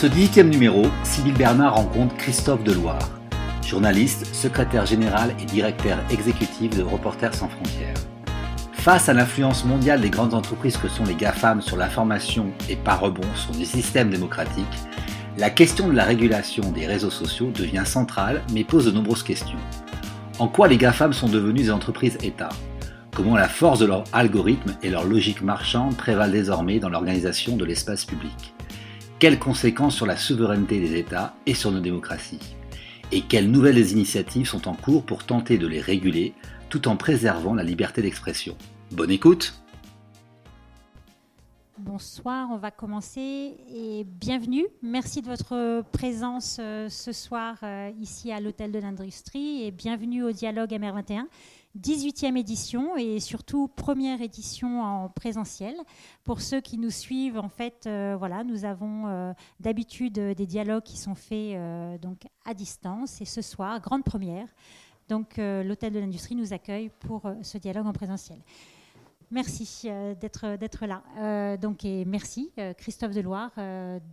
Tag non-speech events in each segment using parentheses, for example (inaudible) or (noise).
ce 18e numéro, Sybille Bernard rencontre Christophe Deloire, journaliste, secrétaire général et directeur exécutif de Reporters sans frontières. Face à l'influence mondiale des grandes entreprises que sont les GAFAM sur l'information et par rebond sur des systèmes démocratiques, la question de la régulation des réseaux sociaux devient centrale mais pose de nombreuses questions. En quoi les GAFAM sont devenus des entreprises États Comment la force de leur algorithme et leur logique marchande prévalent désormais dans l'organisation de l'espace public? Quelles conséquences sur la souveraineté des États et sur nos démocraties Et quelles nouvelles initiatives sont en cours pour tenter de les réguler tout en préservant la liberté d'expression Bonne écoute Bonsoir, on va commencer et bienvenue. Merci de votre présence euh, ce soir euh, ici à l'Hôtel de l'Industrie et bienvenue au Dialogue MR21. 18e édition et surtout première édition en présentiel. Pour ceux qui nous suivent, en fait, euh, voilà, nous avons euh, d'habitude des dialogues qui sont faits euh, donc à distance et ce soir, grande première. Donc l'hôtel de l'industrie nous accueille pour ce dialogue en présentiel. Merci d'être là. donc et merci Christophe Deloire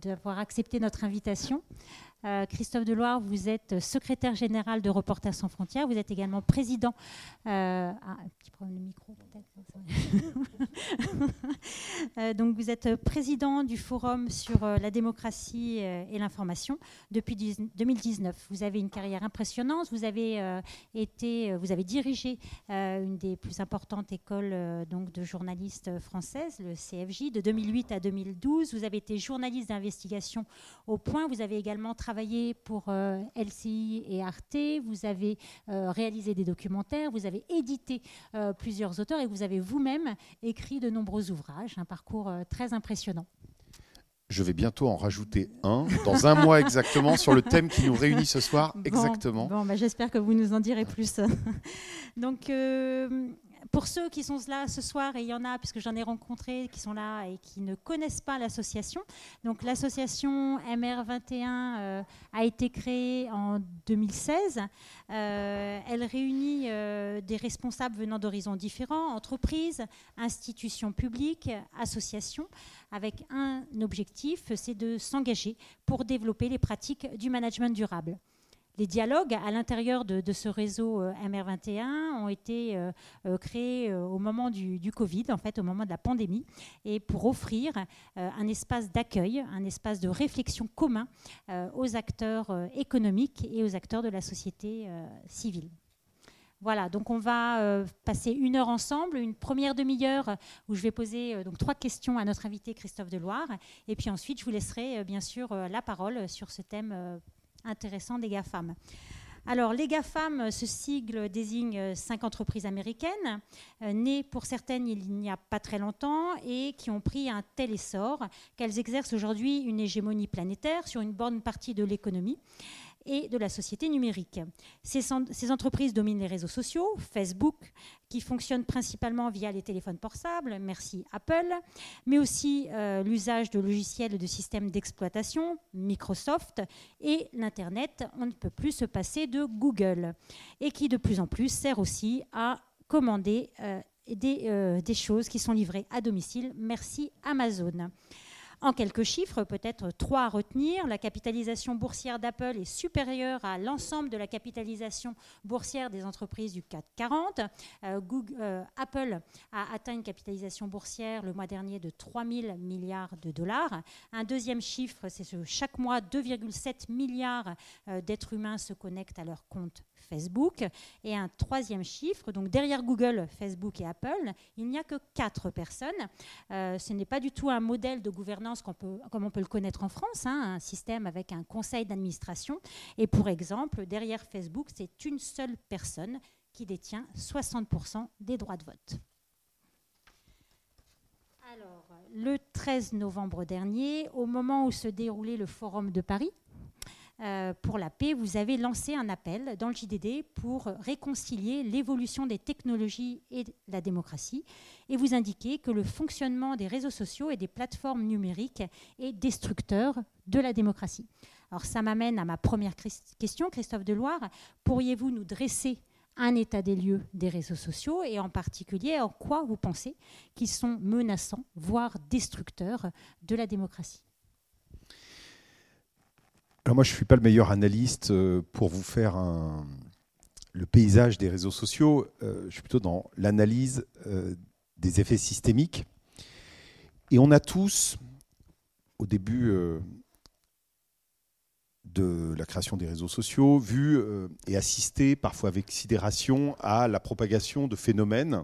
d'avoir accepté notre invitation. Euh, Christophe Deloire, vous êtes secrétaire général de Reporters sans frontières. Vous êtes également président. Euh, ah, un petit problème de micro peut-être. (laughs) Euh, donc vous êtes président du Forum sur la démocratie et l'information depuis 2019. Vous avez une carrière impressionnante. Vous avez été, vous avez dirigé une des plus importantes écoles donc de journalistes françaises, le CFJ, de 2008 à 2012. Vous avez été journaliste d'investigation au Point. Vous avez également travaillé travaillé pour euh, LCI et Arte, vous avez euh, réalisé des documentaires, vous avez édité euh, plusieurs auteurs et vous avez vous-même écrit de nombreux ouvrages, un parcours très impressionnant. Je vais bientôt en rajouter un, dans un mois exactement, sur le thème qui nous réunit ce soir. exactement. Bon, bah, j'espère que vous nous en direz plus. (laughs) Donc, pour ceux qui sont là ce soir, et il y en a, puisque j'en ai rencontré, qui sont là et qui ne connaissent pas l'association, donc l'association MR21 euh, a été créée en 2016. Euh, elle réunit euh, des responsables venant d'horizons différents, entreprises, institutions publiques, associations, avec un objectif, c'est de s'engager pour développer les pratiques du management durable les dialogues à l'intérieur de, ce réseau euh, MR21 ont été euh, euh, créés au moment du, Covid, en fait, au moment de la pandémie, et pour offrir un espace d'accueil, un espace de réflexion commun aux acteurs économiques et aux acteurs de la société civile. Voilà, donc on va passer une heure ensemble, une première demi-heure où je vais poser donc trois questions à notre invité Christophe Deloire, et puis ensuite je vous laisserai bien sûr la parole sur ce thème intéressant des GAFAM. Alors, les GAFAM, ce sigle désigne cinq entreprises américaines, euh, nées pour certaines il n'y a pas très longtemps et qui ont pris un tel essor qu'elles exercent aujourd'hui une hégémonie planétaire sur une bonne partie de l'économie et de la société numérique. Ces, entreprises dominent les réseaux sociaux, Facebook, qui fonctionne principalement via les téléphones portables, merci Apple, mais aussi euh, l'usage de logiciels et de systèmes d'exploitation, Microsoft, et l'Internet, on ne peut plus se passer de Google, et qui de plus en plus sert aussi à commander euh, euh, des choses qui sont livrées à domicile, merci Amazon. En quelques chiffres, peut-être trois à retenir. La capitalisation boursière d'Apple est supérieure à l'ensemble de la capitalisation boursière des entreprises du CAC 40. Euh, euh, Apple a atteint une capitalisation boursière le mois dernier de 3 000 milliards de dollars. Un deuxième chiffre, c'est que chaque mois, 2,7 milliards euh, d'êtres humains se connectent à leur compte Facebook. Et un troisième chiffre, donc derrière Google, Facebook et Apple, il n'y a que quatre personnes. Euh, ce n'est pas du tout un modèle de gouvernance comme on peut le connaître en France, hein, un système avec un conseil d'administration. Et pour exemple, derrière Facebook, c'est une seule personne qui détient 60% des droits de vote. Alors, le 13 novembre dernier, au moment où se déroulait le Forum de Paris, pour la paix, vous avez lancé un appel dans le JDD pour réconcilier l'évolution des technologies et la démocratie. Et vous indiquez que le fonctionnement des réseaux sociaux et des plateformes numériques est destructeur de la démocratie. Alors ça m'amène à ma première question, Christophe Deloire. Pourriez-vous nous dresser un état des lieux des réseaux sociaux et en particulier en quoi vous pensez qu'ils sont menaçants, voire destructeurs de la démocratie? Alors moi, je ne suis pas le meilleur analyste euh, pour vous faire le paysage des réseaux sociaux. Euh, je suis plutôt dans l'analyse euh, des effets systémiques. Et on a tous, au début de la création des réseaux sociaux, vu et assisté, parfois avec sidération, à la propagation de phénomènes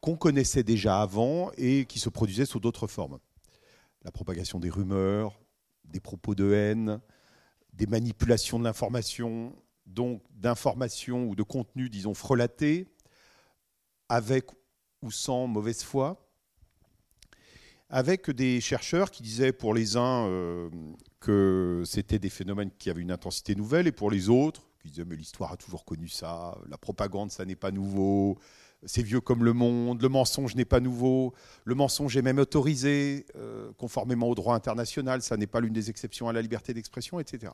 qu'on connaissait déjà avant et qui se produisaient sous d'autres formes. La propagation des rumeurs, des propos de haine, des manipulations de l'information, donc d'informations ou de contenus, disons, frelatés, avec ou sans mauvaise foi, avec des chercheurs qui disaient pour les uns euh, que c'était des phénomènes qui avaient une intensité nouvelle, et pour les autres, qui disaient mais l'histoire a toujours connu ça, la propagande ça n'est pas nouveau, c'est vieux comme le monde, le mensonge n'est pas nouveau, le mensonge est même autorisé euh, conformément au droit international, ça n'est pas l'une des exceptions à la liberté d'expression, etc.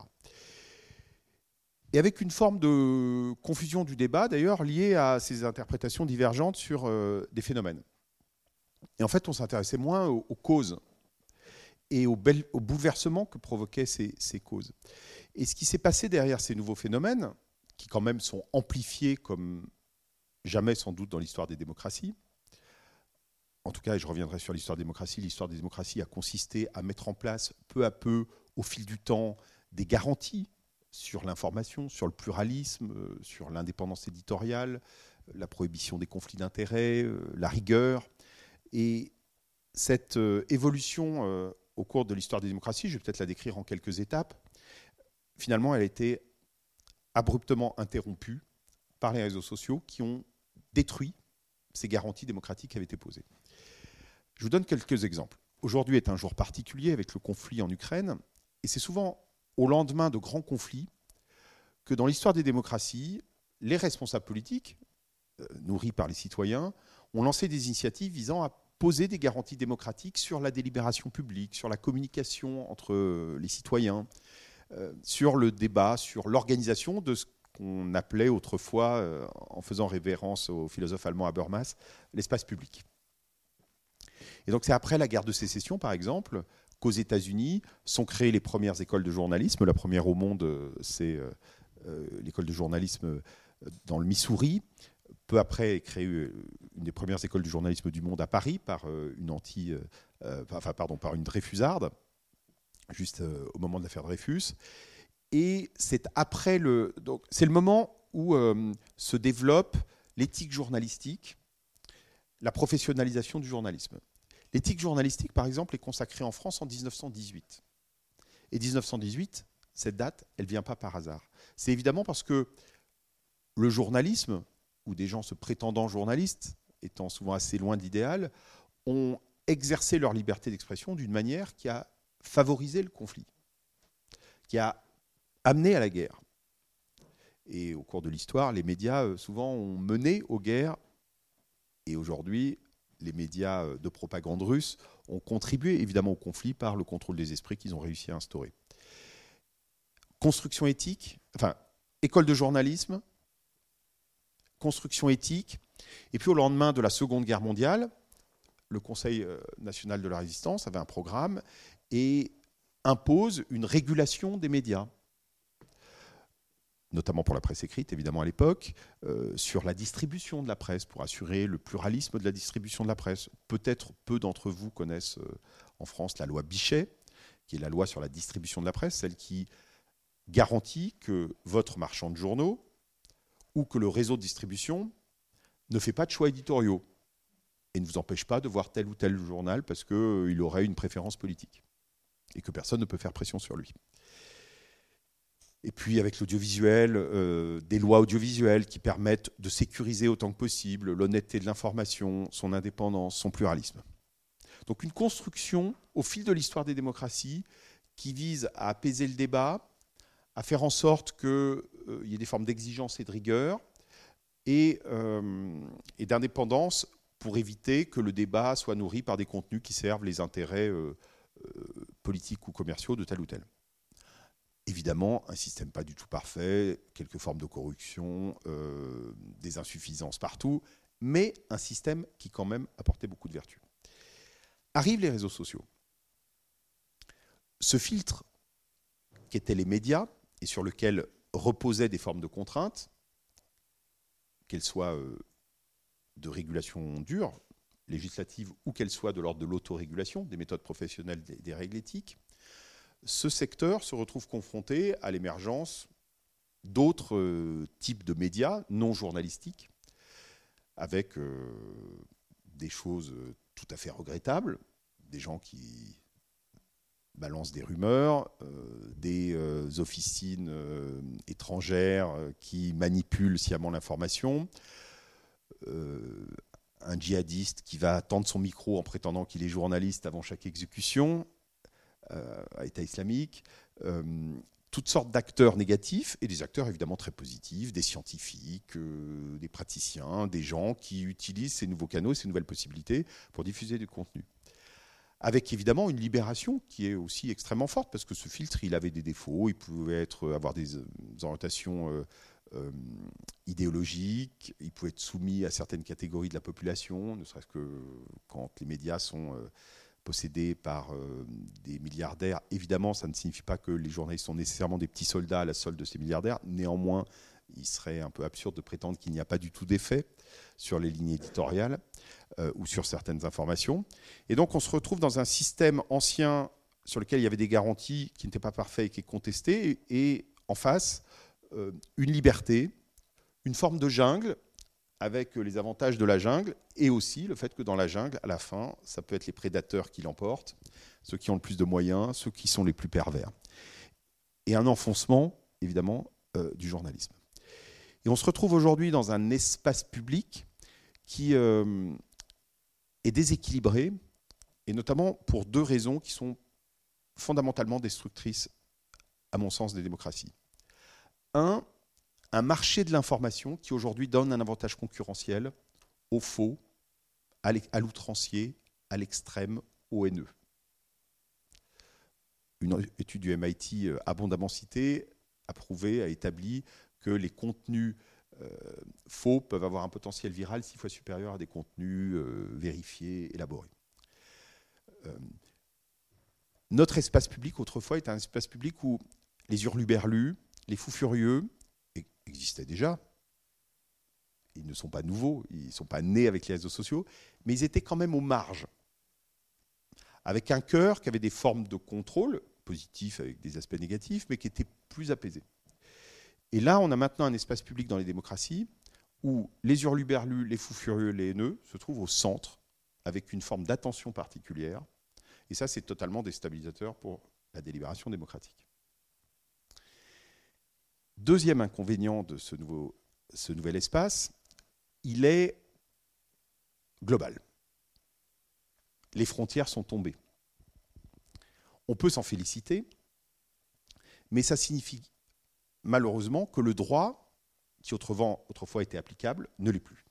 Et avec une forme de confusion du débat, d'ailleurs, liée à ces interprétations divergentes sur euh, des phénomènes. Et en fait, on s'intéressait moins aux, causes et au, bouleversement que provoquaient ces causes. Et ce qui s'est passé derrière ces nouveaux phénomènes, qui quand même sont amplifiés comme jamais sans doute dans l'histoire des démocraties. En tout cas, et je reviendrai sur l'histoire des démocraties, l'histoire des démocraties a consisté à mettre en place peu à peu, au fil du temps, des garanties sur l'information, sur le pluralisme, euh, sur l'indépendance éditoriale, la prohibition des conflits d'intérêts, euh, la rigueur. Et cette euh, évolution au cours de l'histoire des démocraties, je vais peut-être la décrire en quelques étapes, finalement, elle a été abruptement interrompue par les réseaux sociaux qui ont détruit ces garanties démocratiques qui avaient été posées. Je vous donne quelques exemples. Aujourd'hui est un jour particulier avec le conflit en Ukraine, et c'est souvent au lendemain de grands conflits que dans l'histoire des démocraties, les responsables politiques, euh, nourris par les citoyens, ont lancé des initiatives visant à poser des garanties démocratiques sur la délibération publique, sur la communication entre les citoyens, euh, sur le débat, sur l'organisation de ce qu'on appelait autrefois, euh, en faisant révérence au philosophe allemand Habermas, l'espace public. Et donc c'est après la guerre de sécession, par exemple, qu'aux États-Unis sont créées les premières écoles de journalisme. La première au monde, euh, c'est euh, l'école de journalisme dans le Missouri. Peu après est créée une des premières écoles de journalisme du monde à Paris par une anti, enfin pardon, par une Dreyfusarde, juste au moment de l'affaire Dreyfus. Et c'est après le, donc c'est le moment où euh, se développe l'éthique journalistique, la professionnalisation du journalisme. L'éthique journalistique, par exemple, est consacrée en France en 1918. Et 1918, cette date, elle ne vient pas par hasard. C'est évidemment parce que le journalisme, ou des gens se prétendant journalistes, étant souvent assez loin d'idéal, ont exercé leur liberté d'expression d'une manière qui a favorisé le conflit, qui a amené à la guerre. Et au cours de l'histoire, les médias, euh, souvent, ont mené aux guerres. Et aujourd'hui, les médias euh, de propagande russe ont contribué évidemment au conflit par le contrôle des esprits qu'ils ont réussi à instaurer. Construction éthique, enfin, école de journalisme, construction éthique. Et puis au lendemain de la Seconde Guerre mondiale, le Conseil euh, national de la résistance avait un programme et impose une régulation des médias notamment pour la presse écrite, évidemment à l'époque, euh, sur la distribution de la presse, pour assurer le pluralisme de la distribution de la presse. Peut-être peu d'entre vous connaissent euh, en France la loi Bichet, qui est la loi sur la distribution de la presse, celle qui garantit que votre marchand de journaux ou que le réseau de distribution ne fait pas de choix éditoriaux et ne vous empêche pas de voir tel ou tel journal parce qu'il aurait une préférence politique et que personne ne peut faire pression sur lui. Et puis avec l'audiovisuel, euh, des lois audiovisuelles qui permettent de sécuriser autant que possible l'honnêteté de l'information, son indépendance, son pluralisme. Donc une construction au fil de l'histoire des démocraties qui vise à apaiser le débat, à faire en sorte qu'il euh, y ait des formes d'exigence et de rigueur euh, et d'indépendance pour éviter que le débat soit nourri par des contenus qui servent les intérêts politiques ou commerciaux de tel ou tel. Évidemment, un système pas du tout parfait, quelques formes de corruption, euh, des insuffisances partout, mais un système qui quand même apportait beaucoup de vertus. Arrivent les réseaux sociaux. Ce filtre qu'étaient les médias et sur lequel reposaient des formes de contraintes, qu'elles soient euh, de régulation dure, législative, ou qu'elles soient de l'ordre de l'autorégulation, des méthodes professionnelles, des, règles éthiques, ce secteur se retrouve confronté à l'émergence d'autres euh, types de médias non journalistiques, avec euh, des choses tout à fait regrettables, des gens qui balancent des rumeurs, euh, des officines étrangères qui manipulent sciemment l'information, un djihadiste qui va tendre son micro en prétendant qu'il est journaliste avant chaque exécution, à État islamique, toutes sortes d'acteurs négatifs et des acteurs évidemment très positifs, des scientifiques, euh, des praticiens, des gens qui utilisent ces nouveaux canaux, ces nouvelles possibilités pour diffuser du contenu. Avec évidemment une libération qui est aussi extrêmement forte, parce que ce filtre, il avait des défauts, il pouvait être, avoir des euh, orientations euh, idéologiques, il pouvait être soumis à certaines catégories de la population, ne serait-ce que quand les médias sont possédés par euh, des milliardaires. Évidemment, ça ne signifie pas que les journalistes sont nécessairement des petits soldats à la solde de ces milliardaires. Néanmoins, il serait un peu absurde de prétendre qu'il n'y a pas du tout d'effet sur les lignes éditoriales euh, ou sur certaines informations. Et donc, on se retrouve dans un système ancien sur lequel il y avait des garanties qui n'étaient pas parfaites et qui est contesté, et en face, euh, une liberté, une forme de jungle avec les avantages de la jungle et aussi le fait que dans la jungle, à la fin, ça peut être les prédateurs qui l'emportent, ceux qui ont le plus de moyens, ceux qui sont les plus pervers. Et un enfoncement, évidemment, euh, du journalisme. Et on se retrouve aujourd'hui dans un espace public qui euh, est déséquilibré, et notamment pour deux raisons qui sont fondamentalement destructrices, à mon sens, des démocraties. Un, un marché de l'information qui aujourd'hui donne un avantage concurrentiel au faux, à l'outrancier, à l'extrême, au haineux. Une étude du MIT euh, abondamment citée a prouvé, a établi que les contenus euh, faux peuvent avoir un potentiel viral six fois supérieur à des contenus euh, vérifiés, élaborés. notre espace public, autrefois, est un espace public où les hurluberlus, les fous furieux, existaient déjà. Ils ne sont pas nouveaux, ils ne sont pas nés avec les réseaux sociaux, mais ils étaient quand même aux marges. Avec un cœur qui avait des formes de contrôle, positifs avec des aspects négatifs, mais qui étaient plus apaisés. Et là, on a maintenant un espace public dans les démocraties où les hurluberlus, les fous furieux, les haineux se trouvent au centre, avec une forme d'attention particulière. Et ça, c'est totalement déstabilisateur pour la délibération démocratique. Deuxième inconvénient de ce, nouveau, ce nouvel espace, il est global. Les frontières sont tombées. On peut s'en féliciter, mais ça signifie malheureusement que le droit, qui autrefois était applicable, ne l'est plus.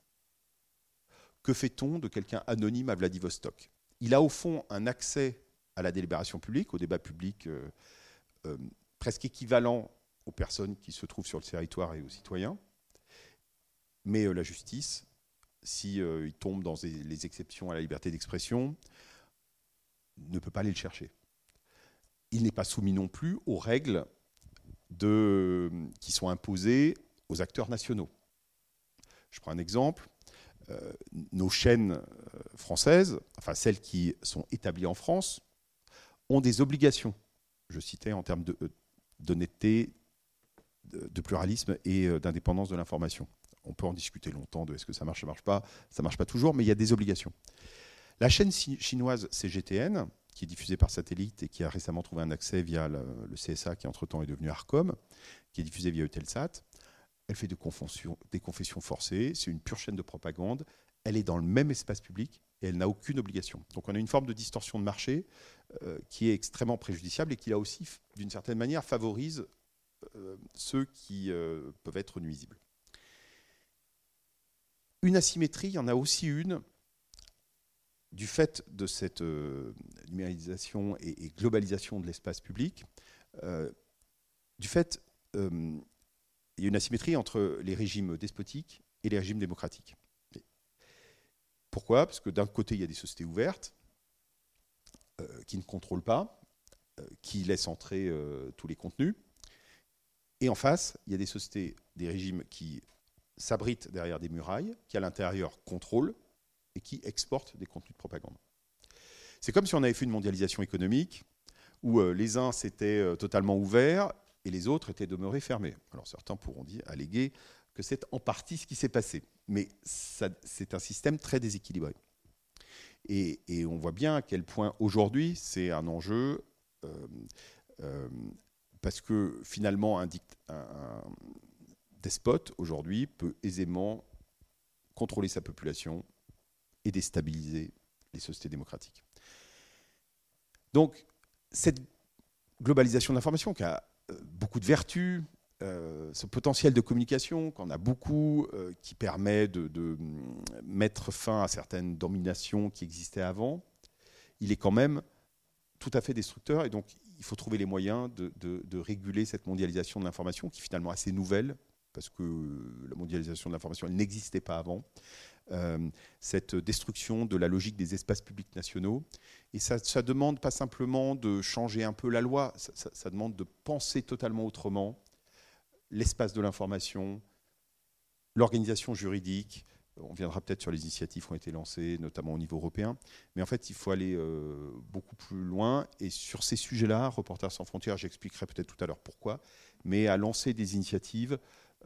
Que fait-on de quelqu'un anonyme à Vladivostok? Il a au fond un accès à la délibération publique, au débat public euh, euh, presque équivalent aux personnes qui se trouvent sur le territoire et aux citoyens. Mais euh, la justice, si euh, tombe dans les exceptions à la liberté d'expression, ne peut pas aller le chercher. Il n'est pas soumis non plus aux règles qui sont imposées aux acteurs nationaux. Je prends un exemple. Euh, nos chaînes françaises, enfin celles qui sont établies en France, ont des obligations. Je citais en termes d'honnêteté, de pluralisme et euh, d'indépendance de l'information. On peut en discuter longtemps de est-ce que ça marche, ça marche pas, ça marche pas toujours, mais il y a des obligations. La chaîne chinoise CGTN, qui est diffusée par satellite et qui a récemment trouvé un accès via le, CSA, qui entre-temps est devenu Arcom, qui est diffusée via Eutelsat, elle fait des confessions, forcées, c'est une pure chaîne de propagande, elle est dans le même espace public et elle n'a aucune obligation. Donc on a une forme de distorsion de marché euh, qui est extrêmement préjudiciable et qui là aussi, d'une certaine manière, favorise ceux qui euh, peuvent être nuisibles. Une asymétrie, il y en a aussi une du fait de cette euh, numérisation et, globalisation de l'espace public, du fait, il y a une asymétrie entre les régimes despotiques et les régimes démocratiques. Pourquoi? Parce que d'un côté, il y a des sociétés ouvertes qui ne contrôlent pas, qui laissent entrer tous les contenus. Et en face, il y a des sociétés, des régimes qui s'abritent derrière des murailles, qui à l'intérieur contrôlent et qui exportent des contenus de propagande. C'est comme si on avait fait une mondialisation économique où euh, les uns s'étaient euh, totalement ouverts et les autres étaient demeurés fermés. Alors certains pourront dire, alléguer que c'est en partie ce qui s'est passé, mais c'est un système très déséquilibré. Et, on voit bien à quel point aujourd'hui c'est un enjeu, euh, parce que finalement un, un despote aujourd'hui peut aisément contrôler sa population et déstabiliser les sociétés démocratiques. Donc, cette globalisation de l'information qui a euh, beaucoup de vertus, euh, ce potentiel de communication qu'on a beaucoup, euh, qui permet de, mm, mettre fin à certaines dominations qui existaient avant, il est quand même tout à fait destructeur. Et donc, il faut trouver les moyens de, réguler cette mondialisation de l'information, qui est finalement assez nouvelle, parce que la mondialisation de l'information, n'existait pas avant. Euh, cette destruction de la logique des espaces publics nationaux. Et ça, ça demande pas simplement de changer un peu la loi, ça, demande de penser totalement autrement l'espace de l'information, l'organisation juridique. On viendra peut-être sur les initiatives qui ont été lancées, notamment au niveau européen. Mais en fait, il faut aller euh, beaucoup plus loin. Et sur ces sujets-là, Reporters sans frontières, j'expliquerai peut-être tout à l'heure pourquoi, mais à lancer des initiatives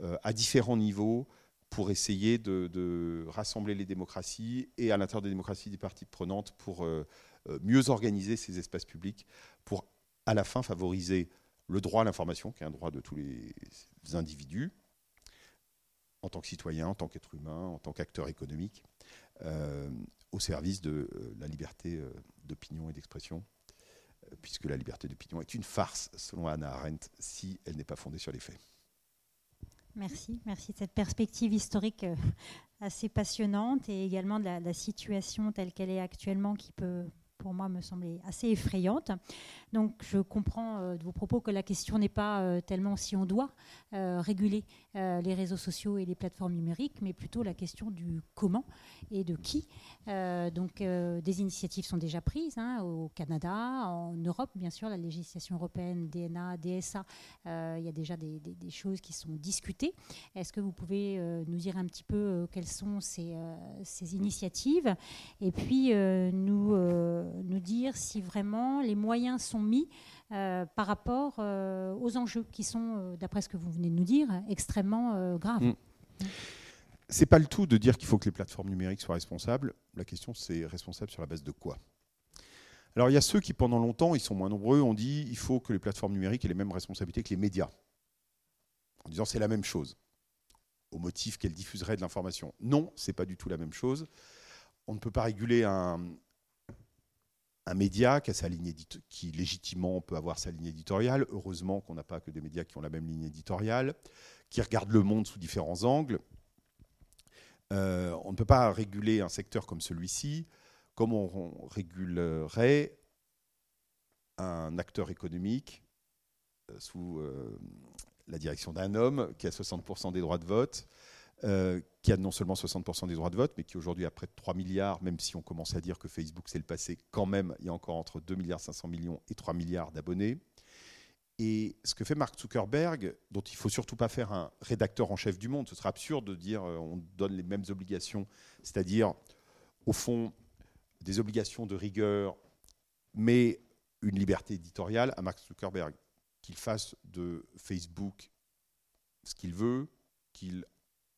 euh, à différents niveaux pour essayer de, rassembler les démocraties et à l'intérieur des démocraties des parties prenantes pour euh, mieux organiser ces espaces publics, pour à la fin favoriser le droit à l'information, qui est un droit de tous les individus, en tant que citoyen, en tant qu'être humain, en tant qu'acteur économique, euh, au service de la liberté d'opinion et d'expression, puisque la liberté d'opinion est une farce, selon Hannah Arendt, si elle n'est pas fondée sur les faits. Merci, merci de cette perspective historique euh, assez passionnante et également de la, situation telle qu'elle est actuellement qui peut pour moi me semblait assez effrayante. Donc je comprends euh, de vos propos que la question n'est pas euh, tellement si on doit euh, réguler les réseaux sociaux et les plateformes numériques, mais plutôt la question du comment et de qui. donc des initiatives sont déjà prises hein, au Canada, en Europe bien sûr, la législation européenne, DNA, DSA, il y a déjà des, choses qui sont discutées. Est-ce que vous pouvez nous dire un petit peu quelles sont ces, ces initiatives? Et puis nous nous dire si vraiment les moyens sont mis euh, par rapport euh, aux enjeux qui sont, euh, d'après ce que vous venez de nous dire, extrêmement graves. Ce mm. C'est pas le tout de dire qu'il faut que les plateformes numériques soient responsables. La question, c'est responsable sur la base de quoi? Alors, il y a ceux qui, pendant longtemps, ils sont moins nombreux, ont dit il faut que les plateformes numériques aient les mêmes responsabilités que les médias. En disant c'est la même chose, au motif qu'elles diffuseraient de l'information. Non, c'est pas du tout la même chose. On ne peut pas réguler un, un média qui, a sa ligne qui légitimement peut avoir sa ligne éditoriale. Heureusement qu'on n'a pas que des médias qui ont la même ligne éditoriale, qui regardent le monde sous différents angles. Euh, on ne peut pas réguler un secteur comme celui-ci comme on, régulerait un acteur économique euh, sous euh, la direction d'un homme qui a 60% des droits de vote, euh, qui a non seulement 60% des droits de vote, mais qui aujourd'hui a près de 3 milliards, même si on commence à dire que Facebook c'est le passé, quand même, il y a encore entre 2 milliards 500 millions et 3 milliards d'abonnés. Et ce que fait Mark Zuckerberg, dont il ne faut surtout pas faire un rédacteur en chef du monde, ce serait absurde de dire euh, on donne les mêmes obligations, c'est-à-dire, au fond, des obligations de rigueur, mais une liberté éditoriale à Mark Zuckerberg, qu'il fasse de Facebook ce qu'il veut, qu'il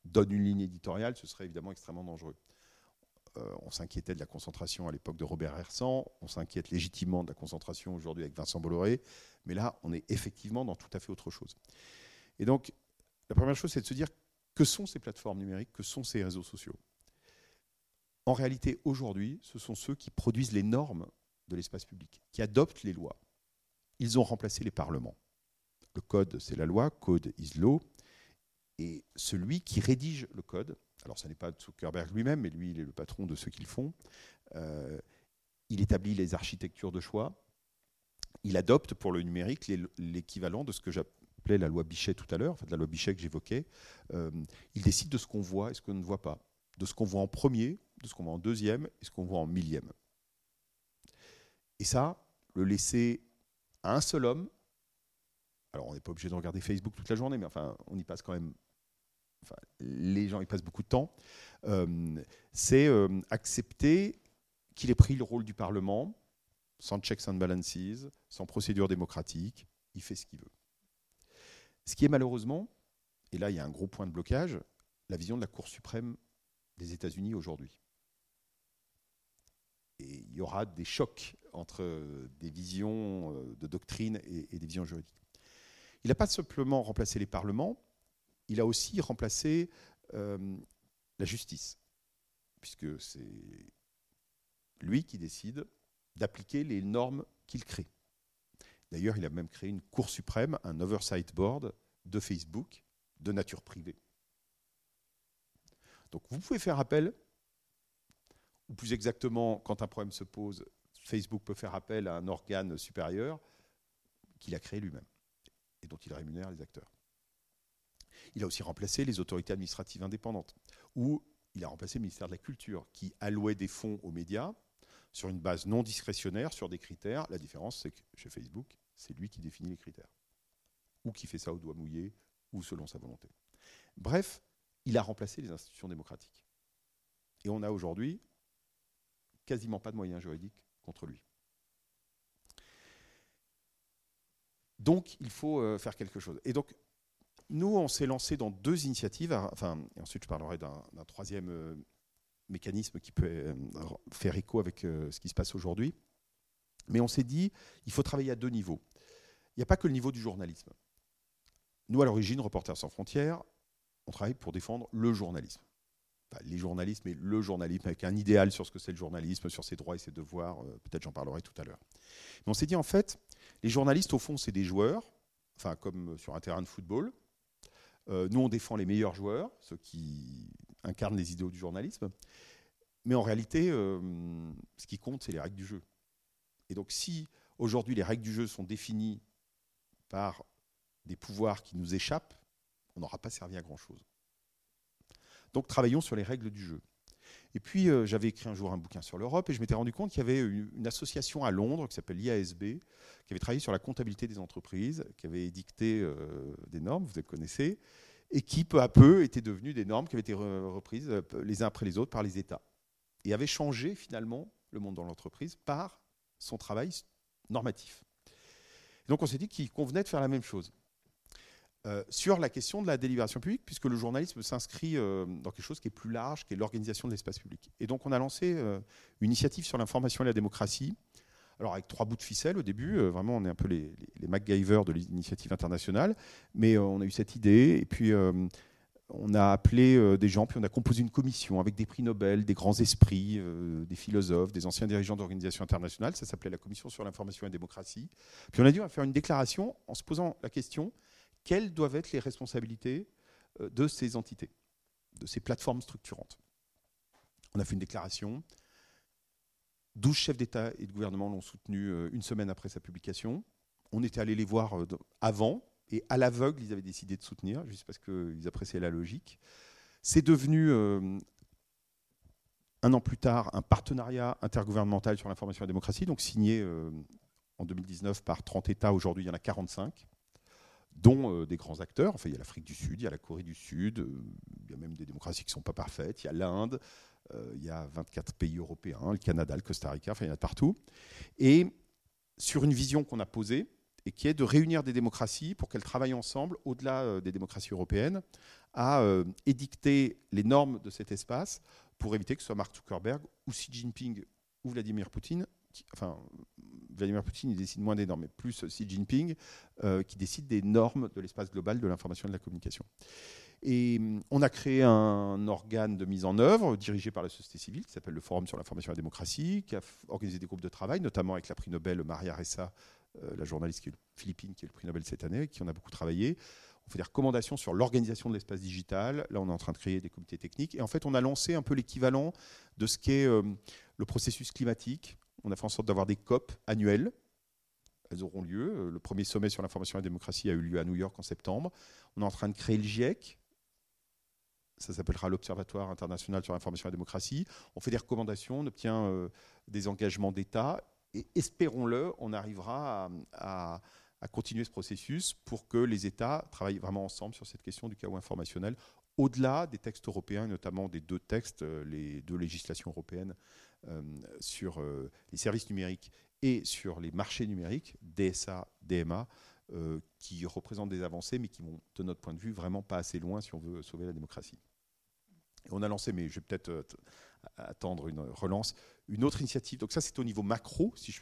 donne une ligne éditoriale, ce serait évidemment extrêmement dangereux. Euh, on s'inquiétait de la concentration à l'époque de Robert Hersan, on s'inquiète légitimement de la concentration aujourd'hui avec Vincent Bolloré, mais là, on est effectivement dans tout à fait autre chose. Et donc, la première chose, c'est de se dire que sont ces plateformes numériques, que sont ces réseaux sociaux? En réalité, aujourd'hui, ce sont ceux qui produisent les normes de l'espace public, qui adoptent les lois. Ils ont remplacé les parlements. Le code, c'est la loi, code is law, et celui qui rédige le code, alors ce n'est pas Zuckerberg lui-même, mais lui, il est le patron de ceux qui le font, euh, il établit les architectures de choix, il adopte pour le numérique l'équivalent de ce que j'appelais la loi Bichet tout à l'heure, enfin de la loi Bichet que j'évoquais. Euh, il décide de ce qu'on voit et ce qu'on ne voit pas, de ce qu'on voit en premier, de ce qu'on voit en deuxième et ce qu'on voit en millième. Et ça, le laisser à un seul homme. Alors, on n'est pas obligé de regarder Facebook toute la journée, mais enfin, on y passe quand même. Les gens y passent beaucoup de temps. Euh, c'est euh, accepter qu'il ait pris le rôle du Parlement, sans checks and balances, sans procédure démocratique. Il fait ce qu'il veut. Ce qui est malheureusement, et là il y a un gros point de blocage, la vision de la Cour suprême des États-Unis aujourd'hui. Et il y aura des chocs entre des visions euh, de doctrine et, des visions juridiques. Il n'a pas simplement remplacé les parlements, il a aussi remplacé euh, la justice, puisque c'est lui qui décide d'appliquer les normes qu'il crée. D'ailleurs, il a même créé une Cour suprême, un oversight board de Facebook de nature privée. Donc vous pouvez faire appel, ou plus exactement, quand un problème se pose, Facebook peut faire appel à un organe supérieur qu'il a créé lui-même et dont il rémunère les acteurs. Il a aussi remplacé les autorités administratives indépendantes, ou il a remplacé le ministère de la Culture, qui allouait des fonds aux médias sur une base non discrétionnaire, sur des critères. La différence, c'est que chez Facebook, c'est lui qui définit les critères, ou qui fait ça au doigt mouillé, ou selon sa volonté. Bref, il a remplacé les institutions démocratiques. Et on a aujourd'hui quasiment pas de moyens juridiques contre lui. Donc, il faut euh, faire quelque chose. Et donc, nous, on s'est lancé dans deux initiatives. Enfin, et ensuite, je parlerai d'un troisième euh, mécanisme qui peut euh, faire écho avec ce qui se passe aujourd'hui. Mais on s'est dit, il faut travailler à deux niveaux. Il n'y a pas que le niveau du journalisme. Nous, à l'origine, Reporters sans frontières, on travaille pour défendre le journalisme. les journalistes, mais le journalisme, avec un idéal sur ce que c'est le journalisme, sur ses droits et ses devoirs. Euh, peut-être j'en parlerai tout à l'heure. Mais on s'est dit, en fait, les journalistes, au fond, c'est des joueurs, enfin, comme sur un terrain de football. Euh, nous, on défend les meilleurs joueurs, ceux qui incarnent les idéaux du journalisme. Mais en réalité, euh, ce qui compte, c'est les règles du jeu. Et donc, si aujourd'hui les règles du jeu sont définies par des pouvoirs qui nous échappent, on n'aura pas servi à grand-chose. Donc travaillons sur les règles du jeu. Et puis euh, j'avais écrit un jour un bouquin sur l'Europe et je m'étais rendu compte qu'il y avait une, association à Londres qui s'appelle l'IASB, qui avait travaillé sur la comptabilité des entreprises, qui avait édicté euh, des normes, vous les connaissez, et qui peu à peu étaient devenues des normes qui avaient été reprises euh, les uns après les autres par les États. Et avait changé finalement le monde dans l'entreprise par son travail normatif. donc on s'est dit qu'il convenait de faire la même chose. Euh, sur la question de la délibération publique, puisque le journalisme s'inscrit euh, dans quelque chose qui est plus large, qui est l'organisation de l'espace public. Et donc on a lancé euh, une initiative sur l'information et la démocratie. Alors avec trois bouts de ficelle au début, vraiment on est un peu les, les, MacGyver de l'initiative internationale, mais on a eu cette idée et puis on a appelé des gens, puis on a composé une commission avec des prix Nobel, des grands esprits, des philosophes, des anciens dirigeants d'organisations internationales. Ça s'appelait la commission sur l'information et la démocratie. Puis on a dit on va faire une déclaration en se posant la question quelles doivent être les responsabilités euh, de ces entités, de ces plateformes structurantes. On a fait une déclaration. 12 chefs d'État et de gouvernement l'ont soutenu euh, une semaine après sa publication. On était allé les voir euh, avant, et à l'aveugle, ils avaient décidé de soutenir, juste parce qu'ils appréciaient la logique. C'est devenu, un an plus tard, un partenariat intergouvernemental sur l'information et la démocratie, donc signé en 2019 par 30 États. Aujourd'hui, il y en a 45 dont euh, des grands acteurs. Enfin, il y a l'Afrique du Sud, il y a la Corée du Sud, euh, il y a même des démocraties qui ne sont pas parfaites, il y a l'Inde, euh, il y a 24 pays européens, le Canada, le Costa Rica, enfin, il y en a partout. Et sur une vision qu'on a posée, et qui est de réunir des démocraties pour qu'elles travaillent ensemble, au-delà des démocraties européennes, à édicter les normes de cet espace pour éviter que ce soit Mark Zuckerberg ou Xi Jinping ou Vladimir Poutine enfin, Vladimir Poutine, il décide moins des normes, mais plus Xi Jinping, euh, qui décide des normes de l'espace global de l'information et de la communication. Et hum, on a créé un organe de mise en œuvre dirigé par la société civile qui s'appelle le Forum sur l'information et la démocratie, qui a organisé des groupes de travail, notamment avec la prix Nobel Maria Ressa, euh, la journaliste qui est philippine qui est le prix Nobel cette année, avec qui on a beaucoup travaillé. On fait des recommandations sur l'organisation de l'espace digital. Là, on est en train de créer des comités techniques. Et en fait, on a lancé un peu l'équivalent de ce qu'est euh, le processus climatique on a fait en sorte d'avoir des COP annuelles. Elles auront lieu. Euh, le premier sommet sur l'information et la démocratie a eu lieu à New York en septembre. On est en train de créer le GIEC. Ça s'appellera l'Observatoire international sur l'information et la démocratie. On fait des recommandations, on obtient euh, des engagements d'État. et espérons-le, on arrivera à, continuer ce processus pour que les États travaillent vraiment ensemble sur cette question du chaos informationnel, au-delà des textes européens, notamment des deux textes, euh, les deux législations européennes sur euh, les services numériques et sur les marchés numériques, DSA, DMA, qui représentent des avancées, mais qui vont, de notre point de vue, vraiment pas assez loin si on veut sauver la démocratie. On a lancé, mais je vais peut-être attendre une relance, une autre initiative. Donc ça, c'est au niveau macro, si je,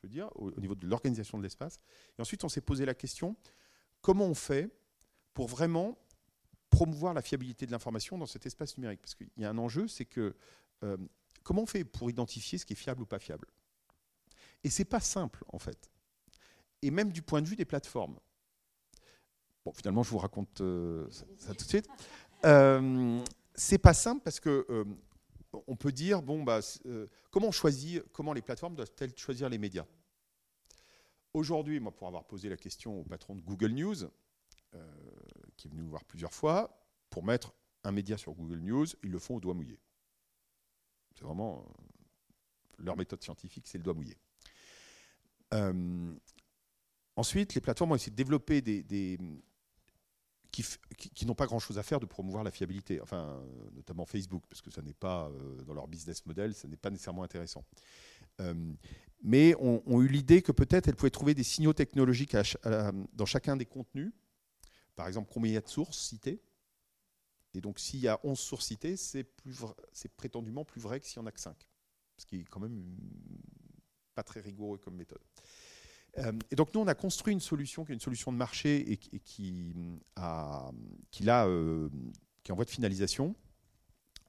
peux dire, au, niveau de l'organisation de l'espace. Et ensuite, on s'est posé la question, comment on fait pour vraiment promouvoir la fiabilité de l'information dans cet espace numérique? Parce qu'il y a un enjeu, c'est que euh, comment on fait pour identifier ce qui est fiable ou pas fiable? Et c'est pas simple, en fait. Et même du point de vue des plateformes. Bon, finalement, je vous raconte euh, ça, tout de suite. Euh, c'est pas simple parce que euh, on peut dire, bon, bah, euh, comment on choisit, comment les plateformes doivent-elles choisir les médias? Aujourd'hui, moi, pour avoir posé la question au patron de Google News, qui est venu nous voir plusieurs fois, pour mettre un média sur Google News, ils le font au doigt mouillé. C'est vraiment euh, leur méthode scientifique, c'est le doigt mouillé. ensuite, les plateformes ont essayé de développer des, qui, n'ont pas grand-chose à faire de promouvoir la fiabilité, enfin, notamment Facebook, parce que ça n'est pas, euh, dans leur business model, ça n'est pas nécessairement intéressant. Euh, mais ont on eu l'idée que peut-être elles pouvaient trouver des signaux technologiques dans chacun des contenus. Par exemple, combien il y a de sources citées. Et donc, s'il y a 11 sources citées, c'est prétendument plus vrai que s'il n'y en a que 5. Ce qui est quand même pas très rigoureux comme méthode. Euh, et donc nous, on a construit une solution qui est une solution de marché et, qui, euh, qui est en voie de finalisation.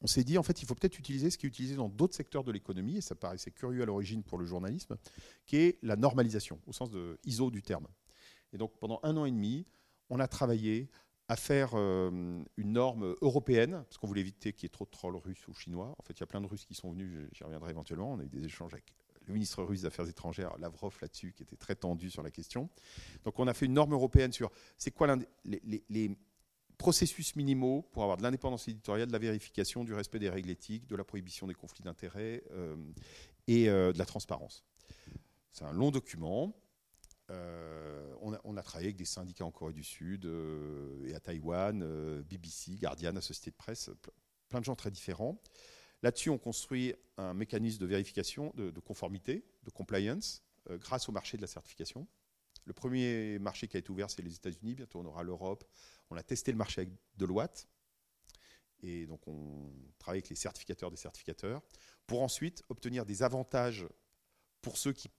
On s'est dit, en fait, il faut peut-être utiliser ce qui est utilisé dans d'autres secteurs de l'économie, et ça paraissait curieux à l'origine pour le journalisme, qui est la normalisation, au sens de ISO du terme. Et donc pendant un an et demi, on a travaillé à faire euh, une norme européenne, parce qu'on voulait éviter qu'il y ait trop de trolls russes ou chinois. En fait, il y a plein de Russes qui sont venus, j'y reviendrai éventuellement. On a eu des échanges avec le ministre russe des Affaires étrangères, Lavrov, là-dessus, qui était très tendu sur la question. Donc on a fait une norme européenne sur c'est quoi les, processus minimaux pour avoir de l'indépendance éditoriale, de la vérification, du respect des règles éthiques, de la prohibition des conflits d'intérêts euh, et euh, de la transparence. C'est un long document. Euh, on, a, travaillé avec des syndicats en Corée du Sud et à Taïwan, BBC, Guardian, la société de presse, plein de gens très différents. Là-dessus, on construit un mécanisme de vérification, de, conformité, de compliance, euh, grâce au marché de la certification. Le premier marché qui a été ouvert, c'est les États-Unis. Bientôt, on aura l'Europe. On a testé le marché avec Deloitte. Et donc, on travaille avec les certificateurs des certificateurs pour ensuite obtenir des avantages pour ceux qui,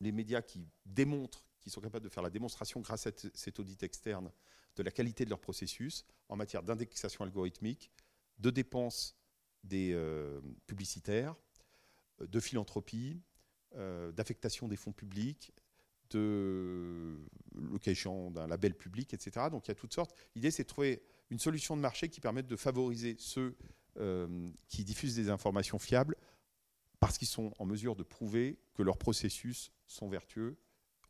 les médias qui démontrent, qui sont capables de faire la démonstration grâce à cet audit externe de la qualité de leur processus en matière d'indexation algorithmique, de dépenses des euh, publicitaires, euh, de philanthropie, euh, d'affectation des fonds publics, de location d'un label public, etc. Donc il y a toutes sortes. L'idée, c'est de trouver une solution de marché qui permette de favoriser ceux qui diffusent des informations fiables parce qu'ils sont en mesure de prouver que leurs processus sont vertueux.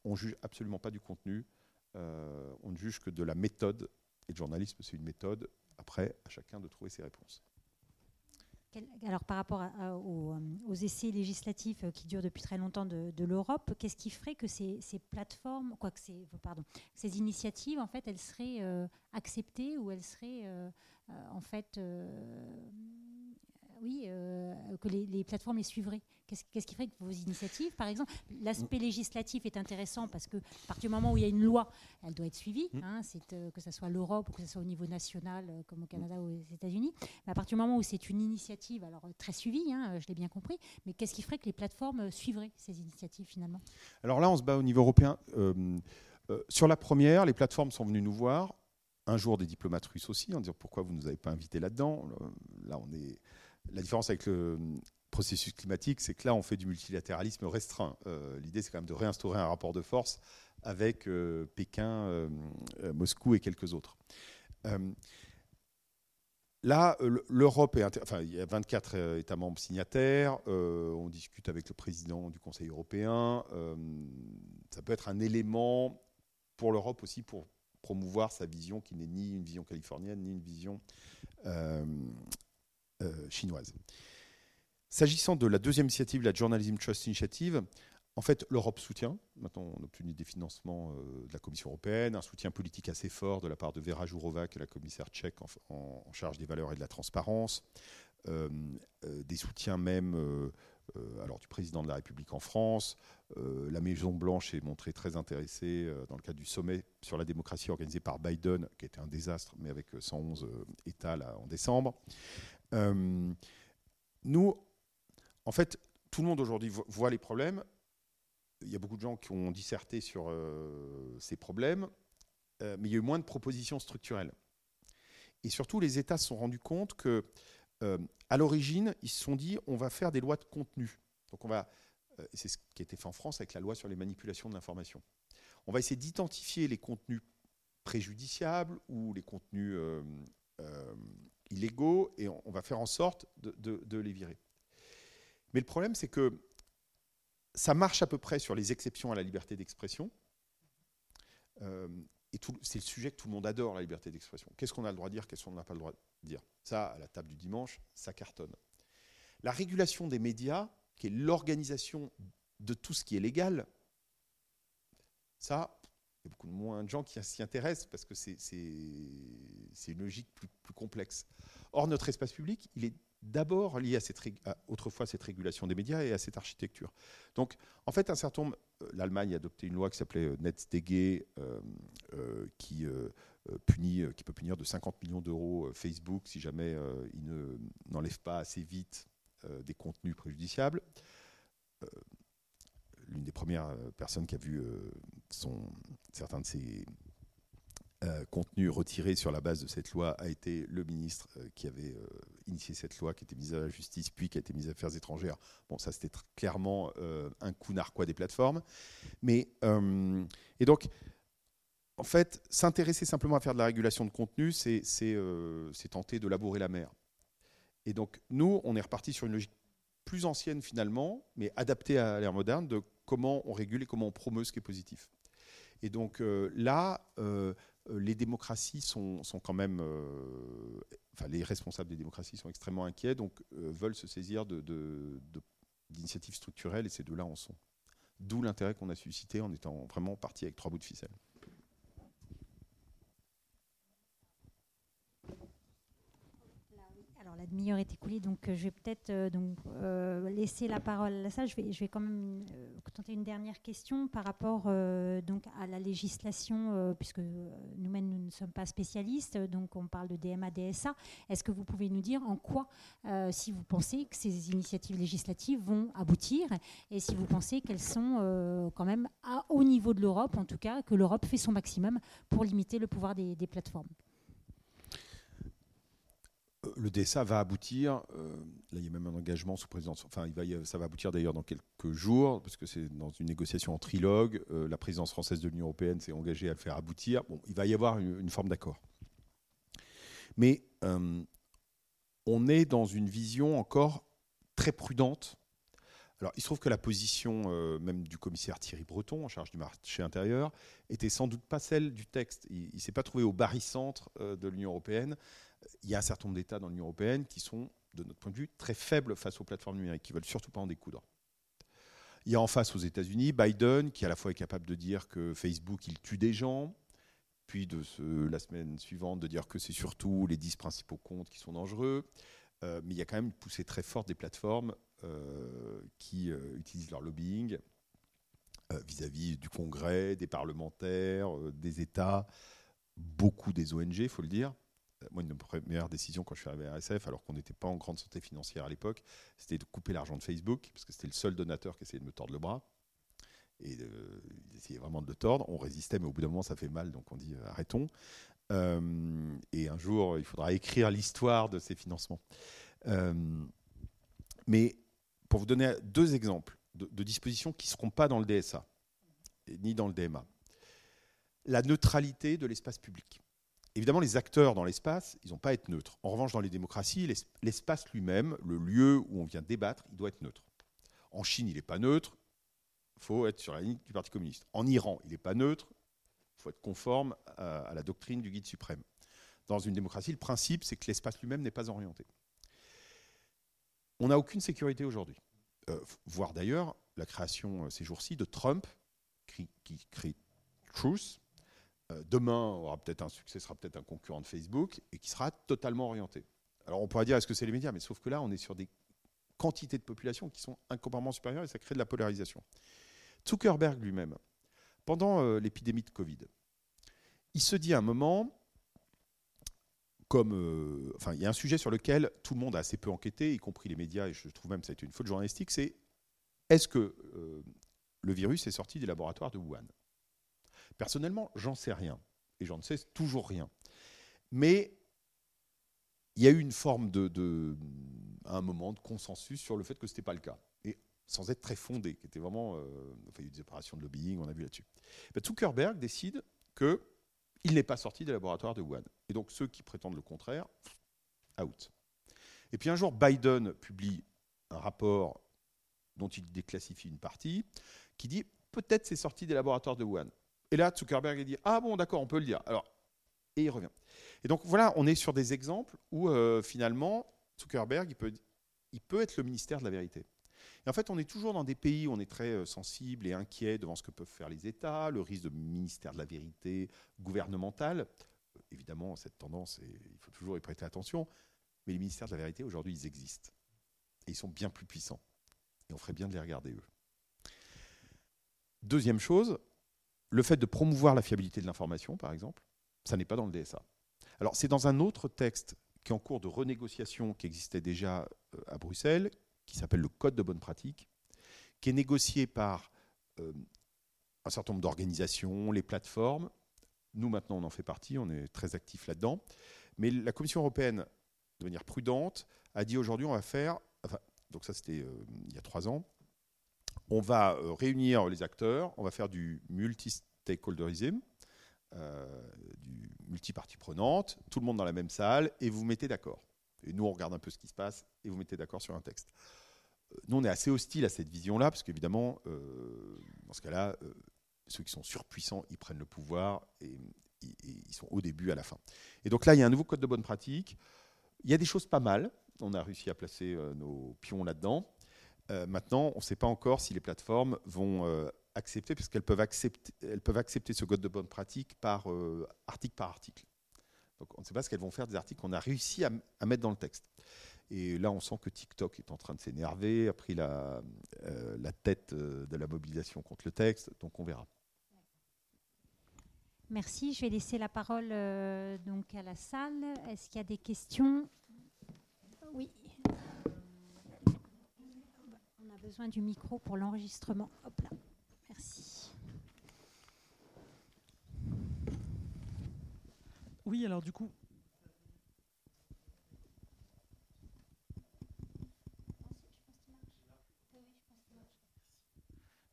On ne juge absolument pas du contenu, on ne juge que de la méthode. Et le journalisme, c'est une méthode. Après, à chacun de trouver ses réponses. Alors par rapport euh, aux, essais législatifs euh, qui durent depuis très longtemps de, l'Europe, qu'est-ce qui ferait que ces, plateformes, quoi que ces, pardon, ces initiatives, en fait, elles seraient euh, acceptées ou elles seraient en fait oui, euh, que les, plateformes les suivraient Qu'est-ce qui ferait que vos initiatives, par exemple, l'aspect législatif est intéressant parce que à partir du moment où il y a une loi, elle doit être suivie, mm. hein, euh, que ce soit l'Europe ou que ce soit au niveau national, euh, comme au Canada ou aux États-Unis. Mais à partir du moment où c'est une initiative, alors très suivie, hein, je l'ai bien compris, mais qu'est-ce qui ferait que les plateformes suivraient ces initiatives finalement? Alors là, on se bat au niveau européen. sur la première, les plateformes sont venues nous voir un jour des diplomates russes aussi, en disant pourquoi vous ne nous avez pas invités là-dedans? Là, on est la différence avec le processus climatique, c'est que là, on fait du multilatéralisme restreint. Euh, l'idée, c'est quand même de réinstaurer un rapport de force avec euh, Pékin, euh, Moscou et quelques autres. Là, l'Europe est. Enfin, il y a 24 États membres signataires. on discute avec le président du Conseil européen. ça peut être un élément pour l'Europe aussi pour promouvoir sa vision qui n'est ni une vision californienne ni une vision euh, chinoise. S'agissant de la deuxième initiative, la Journalism Trust Initiative, En fait, l'Europe soutient. Maintenant, on a obtenu des financements euh, de la Commission européenne, un soutien politique assez fort de la part de Vera Jourova, qui est la commissaire tchèque en, charge des valeurs et de la transparence, euh, euh, des soutiens même alors, du président de la République en France. la Maison-Blanche est montrée très intéressée dans le cadre du sommet sur la démocratie organisé par Biden, qui était un désastre, mais avec 111 États en décembre. nous, en fait, tout le monde aujourd'hui voit les problèmes il y a beaucoup de gens qui ont disserté sur euh, ces problèmes, euh, mais il y a eu moins de propositions structurelles. Et surtout, les États se sont rendus compte que, euh, à l'origine, ils se sont dit on va faire des lois de contenu. Donc on va, c'est ce qui a été fait en France avec la loi sur les manipulations de l'information. On va essayer d'identifier les contenus préjudiciables ou les contenus illégaux et on, va faire en sorte de les virer. Mais le problème, c'est que ça marche à peu près sur les exceptions à la liberté d'expression. Et c'est le sujet que tout le monde adore, la liberté d'expression. Qu'est-ce qu'on a le droit de dire, qu'est-ce qu'on n'a pas le droit de dire? Ça, à la table du dimanche, ça cartonne. La régulation des médias, qui est l'organisation de tout ce qui est légal, ça, il y a beaucoup moins de gens qui s'y intéressent parce que c'est une logique plus, plus complexe. Or, notre espace public, il est d'abord lié à, cette, autrefois cette régulation des médias et à cette architecture. Donc, en fait, un certain nombre, euh, l'Allemagne a adopté une loi qui s'appelait euh, NetzDG, euh, qui, peut punir de 50 millions d'euros Facebook si jamais il n'enlève pas assez vite des contenus préjudiciables. L'une des premières personnes qui a vu son, certains de ces euh, contenu retiré sur la base de cette loi a été le ministre euh, qui avait euh, initié cette loi, qui était mise à la justice, puis qui a été mise aux affaires étrangères. Bon, ça c'était clairement un coup narquois des plateformes. Mais, et donc, en fait, s'intéresser simplement à faire de la régulation de contenu, c'est tenter de labourer la mer. Et donc, nous, on est reparti sur une logique plus ancienne finalement, mais adaptée à l'ère moderne, de comment on régule et comment on promeut ce qui est positif. Et donc là, les démocraties sont, quand même, euh, enfin les responsables des démocraties sont extrêmement inquiets, donc euh, veulent se saisir d'initiatives structurelles, et ces deux-là en sont. D'où l'intérêt qu'on a suscité en étant vraiment parti avec trois bouts de ficelle. la demi-heure est écoulée, donc euh, je vais peut-être euh, donc euh, laisser la parole à ça. Je vais, je vais quand même tenter une dernière question par rapport donc à la législation, puisque nous-mêmes nous ne sommes pas spécialistes, donc on parle de DMA, DSA. Est-ce que vous pouvez nous dire en quoi, si vous pensez que ces initiatives législatives vont aboutir, et si vous pensez qu'elles sont quand même à, au niveau de l'Europe, en tout cas, que l'Europe fait son maximum pour limiter le pouvoir des plateformes? Le DSA va aboutir. Euh, là, il y a même un engagement sous présidence. Enfin, ça va aboutir d'ailleurs dans quelques jours, parce que c'est dans une négociation en trilogue. Euh, la présidence française de l'Union européenne s'est engagée à le faire aboutir. Bon, il va y avoir une, forme d'accord. Mais euh, on est dans une vision encore très prudente. Alors, il se trouve que la position même du commissaire Thierry Breton, en charge du marché intérieur, était sans doute pas celle du texte. Il ne s'est pas trouvé au barycentre de l'Union européenne il y a un certain nombre d'États dans l'Union européenne qui sont, de notre point de vue, très faibles face aux plateformes numériques, qui ne veulent surtout pas en découdre. Il y a en face aux États-Unis Biden, qui à la fois est capable de dire que Facebook, il tue des gens, puis de la semaine suivante de dire que c'est surtout les 10 principaux comptes qui sont dangereux. Euh, mais il y a quand même une poussée très forte des plateformes euh, qui euh, utilisent leur lobbying vis-à-vis -vis du Congrès, des parlementaires, des États, beaucoup des ONG, il faut le dire. Euh, moi, une de mes premières décisions quand je suis arrivé à RSF, alors qu'on n'était pas en grande santé financière à l'époque, c'était de couper l'argent de Facebook, parce que c'était le seul donateur qui essayait de me tordre le bras. Et euh, il essayait vraiment de le tordre. On résistait, mais au bout d'un moment, ça fait mal, donc on dit euh, arrêtons. et un jour, il faudra écrire l'histoire de ces financements. mais pour vous donner deux exemples de, de dispositions qui ne seront pas dans le DSA, ni dans le DMA. La neutralité de l'espace public. Évidemment, les acteurs dans l'espace, ils n'ont pas à être neutres. En revanche, dans les démocraties, l'espace lui-même, le lieu où on vient débattre, il doit être neutre. En Chine, il n'est pas neutre. Il faut être sur la ligne du Parti communiste. En Iran, il n'est pas neutre. Il faut être conforme à, la doctrine du guide suprême. Dans une démocratie, le principe, c'est que l'espace lui-même n'est pas orienté. On n'a aucune sécurité aujourd'hui. voir d'ailleurs la création ces jours-ci de Trump, qui, qui crée Truth. Demain aura peut-être un succès, sera peut-être un concurrent de Facebook et qui sera totalement orienté. Alors on pourrait dire est-ce que c'est les médias, mais sauf que là on est sur des quantités de population qui sont incomparablement supérieures et ça crée de la polarisation. Zuckerberg lui-même, pendant euh, l'épidémie de Covid, il se dit à un moment, comme, euh, enfin, il y a un sujet sur lequel tout le monde a assez peu enquêté, y compris les médias, et je trouve même que ça a été une faute journalistique, c'est est-ce que euh, le virus est sorti des laboratoires de Wuhan? Personnellement, j'en sais rien, et j'en sais toujours rien. Mais il y a eu une forme de, à un moment de consensus sur le fait que ce n'était pas le cas. Et sans être très fondé, qui était vraiment. Euh, il y a eu des opérations de lobbying, on a vu là-dessus. Zuckerberg décide qu'il n'est pas sorti des laboratoires de Wuhan. Et donc ceux qui prétendent le contraire, out. Et puis un jour, Biden publie un rapport dont il déclassifie une partie, qui dit peut-être c'est sorti des laboratoires de Wuhan. Et là, Zuckerberg dit ah bon, d'accord, on peut le dire. Alors, et il revient. Et donc voilà, on est sur des exemples où euh, finalement, Zuckerberg, il peut, il peut être le ministère de la vérité. Et en fait, on est toujours dans des pays où on est très euh, sensible et inquiet devant ce que peuvent faire les États, le risque de ministère de la vérité gouvernemental. Euh, évidemment, cette tendance, il faut toujours y prêter attention. Mais les ministères de la vérité, aujourd'hui, ils existent. Et ils sont bien plus puissants. Et on ferait bien de les regarder, eux. Deuxième chose, le fait de promouvoir la fiabilité de l'information, par exemple, ça n'est pas dans le DSA. Alors, c'est dans un autre texte qui est en cours de renégociation, qui existait déjà euh, à Bruxelles, qui s'appelle le Code de bonne pratique, qui est négocié par euh, un certain nombre d'organisations, les plateformes. Nous, maintenant, on en fait partie, on est très actifs là-dedans. Mais la Commission européenne, de manière prudente, a dit aujourd'hui, on va faire, donc ça c'était euh, il y a trois ans, on va réunir les acteurs, on va faire du multi-stakeholderism, euh, du multipartie prenante, tout le monde dans la même salle, et vous mettez d'accord. Et nous, on regarde un peu ce qui se passe, et vous mettez d'accord sur un texte. Euh, nous, on est assez hostile à cette vision-là, parce qu'évidemment, euh, dans ce cas-là, ceux qui sont surpuissants, ils prennent le pouvoir, et, ils sont au début, à la fin. Et donc là, il y a un nouveau code de bonne pratique. Il y a des choses pas mal. On a réussi à placer nos pions là-dedans. Maintenant, on ne sait pas encore si les plateformes vont accepter, puisqu'elles peuvent accepter, elles peuvent accepter ce code de bonne pratique par euh, article par article. Donc on ne sait pas ce qu'elles vont faire des articles qu'on a réussi à, mettre dans le texte. Et là, on sent que TikTok est en train de s'énerver, a pris la, euh, la tête euh, de la mobilisation contre le texte, donc on verra. Merci. Je vais laisser la parole donc à la salle. Est-ce qu'il y a des questions? Oui. On a besoin du micro pour l'enregistrement. Hop là. Oui, alors du coup.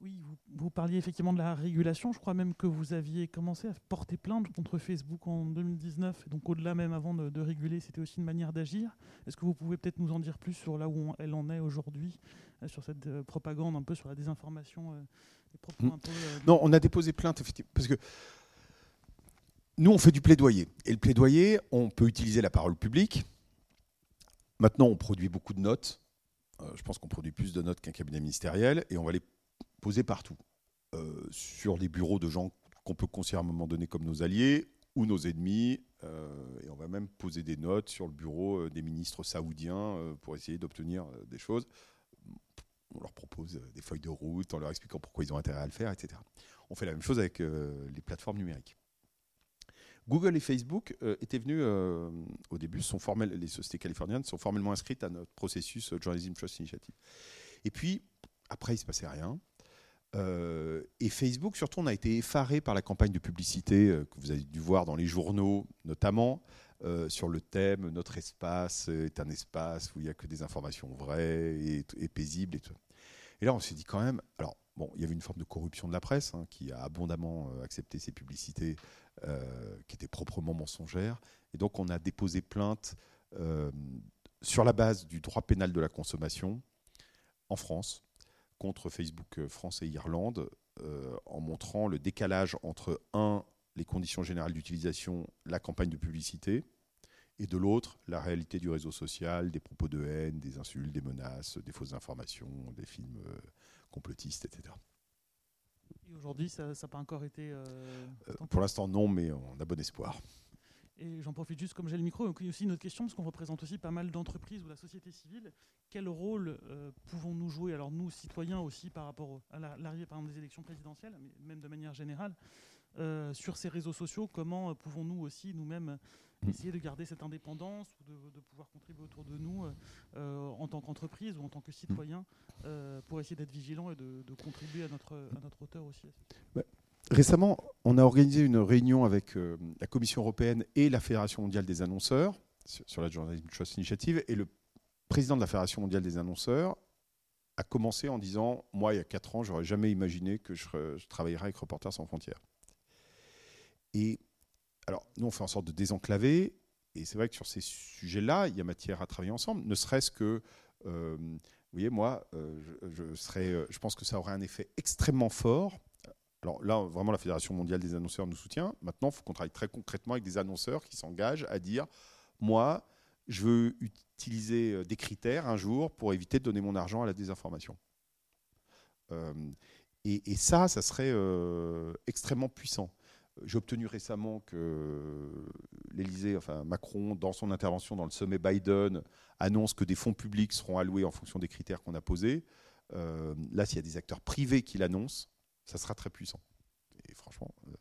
Oui, vous, parliez effectivement de la régulation. Je crois même que vous aviez commencé à porter plainte contre Facebook en 2019. Et donc au-delà même avant de, réguler, c'était aussi une manière d'agir. Est-ce que vous pouvez peut-être nous en dire plus sur là où elle en est aujourd'hui, euh, sur cette euh, propagande, un peu sur la désinformation euh, Hmm. Euh, non, on a déposé plainte, effectivement, parce que nous, on fait du plaidoyer. Et le plaidoyer, on peut utiliser la parole publique. Maintenant, on produit beaucoup de notes. Je pense qu'on produit plus de notes qu'un cabinet ministériel. Et on va les poser partout. Euh, sur les bureaux de gens qu'on peut considérer à un moment donné comme nos alliés ou nos ennemis. et on va même poser des notes sur le bureau des ministres saoudiens pour essayer d'obtenir des choses on leur propose des feuilles de route en leur expliquant pourquoi ils ont intérêt à le faire, etc. On fait la même chose avec euh, les plateformes numériques. Google et Facebook euh, étaient venus, euh, au début, sont formels, les sociétés californiennes sont formellement inscrites à notre processus Journalism Trust Initiative. Et puis, après, il ne se passait rien. Et Facebook, surtout, on a été effaré par la campagne de publicité que vous avez dû voir dans les journaux, notamment, sur le thème Notre espace est un espace où il n'y a que des informations vraies et, paisibles. Et tout. Là, on s'est dit quand même, alors, bon, il y avait une forme de corruption de la presse hein, qui a abondamment euh, accepté ces publicités euh, qui étaient proprement mensongères. Et donc, on a déposé plainte euh, sur la base du droit pénal de la consommation en France contre Facebook France et Irlande en montrant le décalage entre, un, les conditions générales d'utilisation, la campagne de publicité, et de l'autre, la réalité du réseau social, des propos de haine, des insultes, des menaces, des fausses informations, des films euh, complotistes, etc. Et aujourd'hui, ça n'a pas encore été... Euh, euh, pour l'instant, non, mais on a bon espoir. Et j'en profite juste, comme j'ai le micro, donc il y a aussi une autre question, parce qu'on représente aussi pas mal d'entreprises ou la société civile. Quel rôle pouvons-nous jouer, alors nous, citoyens aussi, par rapport à l'arrivée par exemple, des élections présidentielles, mais même de manière générale, sur ces réseaux sociaux Comment pouvons-nous aussi nous-mêmes Mm. essayer de garder cette indépendance ou de, pouvoir contribuer autour de nous euh, en tant qu'entreprise ou en tant que citoyen euh, pour essayer d'être vigilant et de, contribuer à notre, à notre hauteur aussi. Récemment, on a organisé une réunion avec euh, la Commission européenne et la Fédération mondiale des annonceurs sur, la Journalism Trust Initiative et le président de la Fédération mondiale des annonceurs a commencé en disant Moi, il y a 4 ans, j'aurais jamais imaginé que je, je travaillerais avec Reporters sans frontières. Et alors, nous, on fait en sorte de désenclaver. Et c'est vrai que sur ces sujets-là, il y a matière à travailler ensemble, ne serait-ce que, euh, vous voyez, moi, euh, je, serais, euh, je pense que ça aurait un effet extrêmement fort. Alors là, vraiment, la Fédération mondiale des annonceurs nous soutient. Maintenant, il faut qu'on travaille très concrètement avec des annonceurs qui s'engagent à dire, moi, je veux utiliser des critères un jour pour éviter de donner mon argent à la désinformation. et, ça, ça serait extrêmement puissant. J'ai obtenu récemment que l'Élysée, enfin Macron, dans son intervention dans le sommet Biden, annonce que des fonds publics seront alloués en fonction des critères qu'on a posés. Euh, là, s'il y a des acteurs privés qui l'annoncent, ça sera très puissant. Et franchement, euh,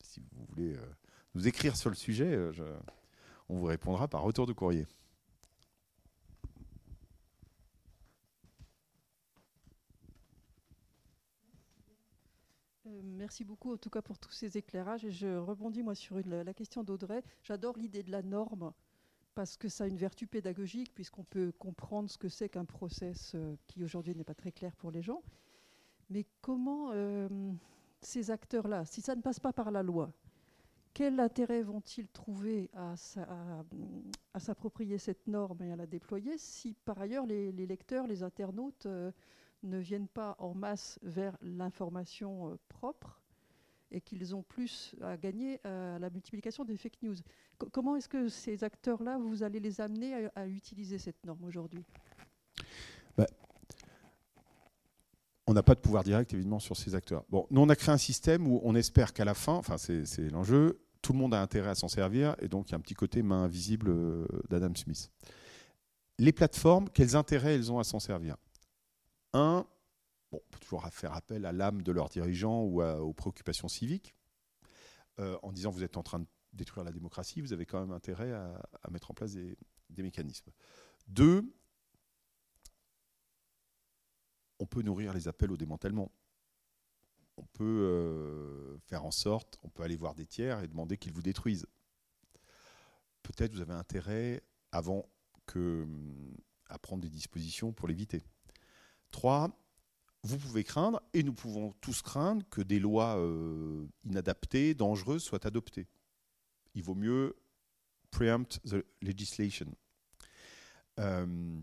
si vous voulez euh, nous écrire sur le sujet, on vous répondra par retour de courrier. Euh, merci beaucoup en tout cas pour tous ces éclairages. Et je rebondis moi sur la question d'Audrey. J'adore l'idée de la norme parce que ça a une vertu pédagogique puisqu'on peut comprendre ce que c'est qu'un process euh, qui aujourd'hui n'est pas très clair pour les gens. Mais comment euh, ces acteurs-là, si ça ne passe pas par la loi, quel intérêt vont-ils trouver à, s'approprier cette norme et à la déployer si par ailleurs les, lecteurs, les internautes ne viennent pas en masse vers l'information euh, propre et qu'ils ont plus à gagner à la multiplication des fake news? comment est-ce que ces acteurs-là, vous allez les amener à, utiliser cette norme aujourd'hui bah, On n'a pas de pouvoir direct, évidemment, sur ces acteurs. Bon, nous, on a créé un système où on espère qu'à la fin, enfin, c'est l'enjeu, tout le monde a intérêt à s'en servir, et donc il y a un petit côté main invisible euh, d'Adam Smith. Les plateformes, quels intérêts elles ont à s'en servir? Un, bon, on peut toujours faire appel à l'âme de leurs dirigeants ou aux préoccupations civiques, euh, en disant vous êtes en train de détruire la démocratie, vous avez quand même intérêt à, mettre en place des, mécanismes. Deux, on peut nourrir les appels au démantèlement. On peut euh, faire en sorte, on peut aller voir des tiers et demander qu'ils vous détruisent. Peut-être vous avez intérêt, avant que, à prendre des dispositions pour l'éviter. Trois, vous pouvez craindre, et nous pouvons tous craindre, que des lois euh, inadaptées, dangereuses soient adoptées. Il vaut mieux preempt the legislation. Euh,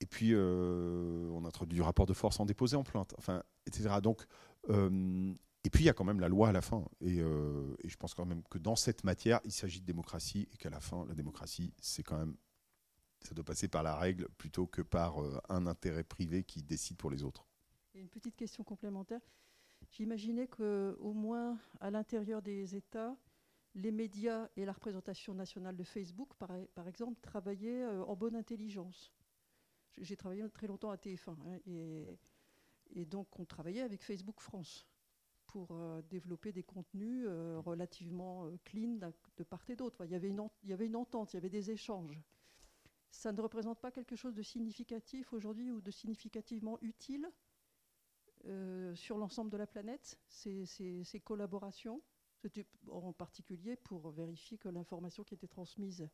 et puis, euh, on introduit du rapport de force en déposé en plainte, enfin, etc. Donc, et puis, il y a quand même la loi à la fin. Et, et je pense quand même que dans cette matière, il s'agit de démocratie et qu'à la fin, la démocratie, c'est quand même ça doit passer par la règle plutôt que par euh, un intérêt privé qui décide pour les autres. une petite question complémentaire. J'imaginais qu'au moins à l'intérieur des États, les médias et la représentation nationale de Facebook, par, exemple, travaillaient euh, en bonne intelligence. J'ai travaillé très longtemps à TF1 hein, et, donc on travaillait avec Facebook France pour euh, développer des contenus relativement clean de part et d'autre. Il, y avait il y avait une entente, il y avait des échanges ça ne représente pas quelque chose de significatif aujourd'hui ou de significativement utile euh, sur l'ensemble de la planète, ces, collaborations, en particulier pour vérifier que l'information qui était transmise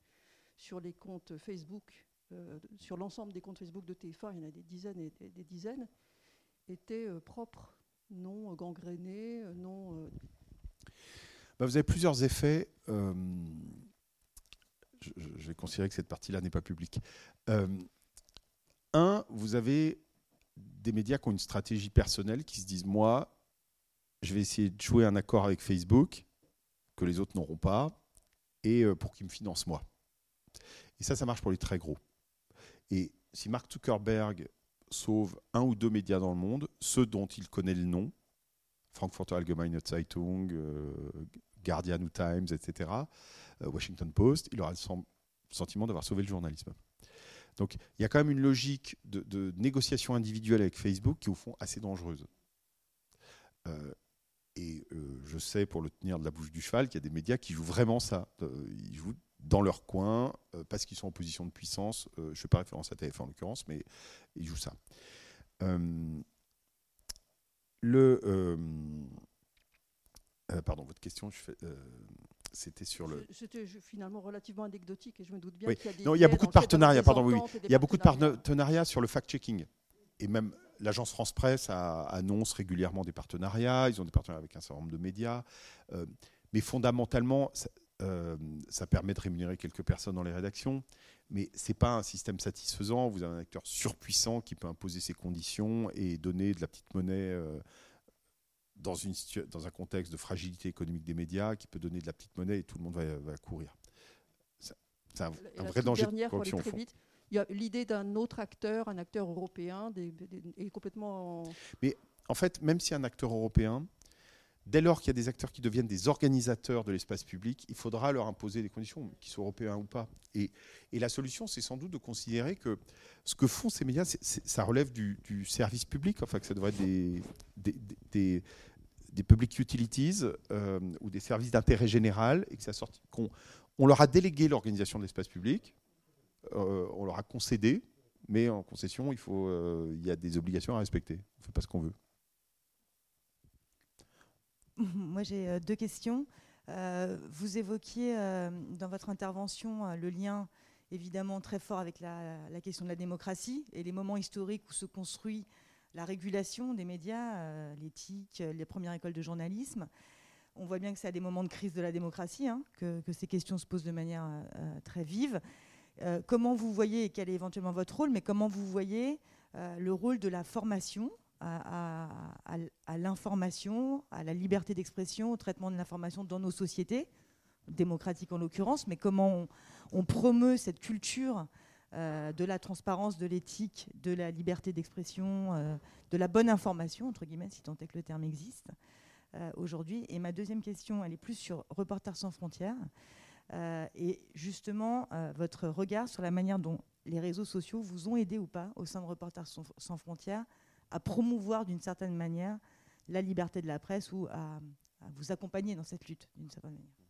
sur les comptes Facebook, euh, sur l'ensemble des comptes Facebook de TF1, il y en a des dizaines et des, dizaines, était euh, propre, non gangrénée, non... Bah, vous avez plusieurs effets je, vais considérer que cette partie-là n'est pas publique. Euh, un, vous avez des médias qui ont une stratégie personnelle, qui se disent, moi, je vais essayer de jouer un accord avec Facebook, que les autres n'auront pas, et pour qu'ils me financent moi. Et ça, ça marche pour les très gros. Et si Mark Zuckerberg sauve un ou deux médias dans le monde, ceux dont il connaît le nom, Frankfurter Allgemeine Zeitung, Guardian ou Times, etc., Washington Post, il aura le sentiment d'avoir sauvé le journalisme. Donc il y a quand même une logique de, négociation individuelle avec Facebook qui est au fond assez dangereuse. Euh, et euh, je sais, pour le tenir de la bouche du cheval, qu'il y a des médias qui jouent vraiment ça. ils jouent dans leur coin, euh, parce qu'ils sont en position de puissance. je ne fais pas référence à TF en l'occurrence, mais ils jouent ça. le, pardon, votre question, je fais, c'était sur le. C'était finalement relativement anecdotique et je me doute bien qu'il y a des. Non, il y a beaucoup de partenariats, pardon, oui. Il y a beaucoup de partenariats sur le fact-checking. Et même l'agence France Presse annonce régulièrement des partenariats. Ils ont des partenariats avec un certain nombre de médias. Euh, mais fondamentalement, euh, ça, permet de rémunérer quelques personnes dans les rédactions. Mais ce n'est pas un système satisfaisant. Vous avez un acteur surpuissant qui peut imposer ses conditions et donner de la petite monnaie. Euh, dans, une, dans un contexte de fragilité économique des médias qui peut donner de la petite monnaie et tout le monde va, courir. C'est un, vrai danger de corruption. Il y a l'idée d'un autre acteur, un acteur européen, des, est complètement. Mais en fait, même si un acteur européen, dès lors qu'il y a des acteurs qui deviennent des organisateurs de l'espace public, il faudra leur imposer des conditions, qu'ils soient européens ou pas. Et, la solution, c'est sans doute de considérer que ce que font ces médias, ça relève du, service public, enfin que ça devrait être des, public utilities euh, ou des services d'intérêt général et que ça on leur a délégué l'organisation de l'espace public, euh, on leur a concédé, mais en concession, il, faut, euh, il y a des obligations à respecter. On ne fait pas ce qu'on veut. (laughs) Moi, j'ai deux questions. vous évoquiez dans votre intervention le lien évidemment très fort avec la, question de la démocratie et les moments historiques où se construit la régulation des médias, euh, l'éthique, les premières écoles de journalisme. On voit bien que c'est à des moments de crise de la démocratie hein, que, ces questions se posent de manière euh, très vive. Euh, comment vous voyez, et quel est éventuellement votre rôle, mais comment vous voyez le rôle de la formation à, l'information, à la liberté d'expression, au traitement de l'information dans nos sociétés, démocratiques en l'occurrence, mais comment on, promeut cette culture euh, de la transparence, de l'éthique, de la liberté d'expression, euh, de la bonne information, entre guillemets, si tant est que le terme existe euh, aujourd'hui. Et ma deuxième question, elle est plus sur Reporters sans frontières. et justement, votre regard sur la manière dont les réseaux sociaux vous ont aidé ou pas au sein de Reporters sans frontières à promouvoir d'une certaine manière la liberté de la presse ou à vous accompagner dans cette lutte d'une certaine manière.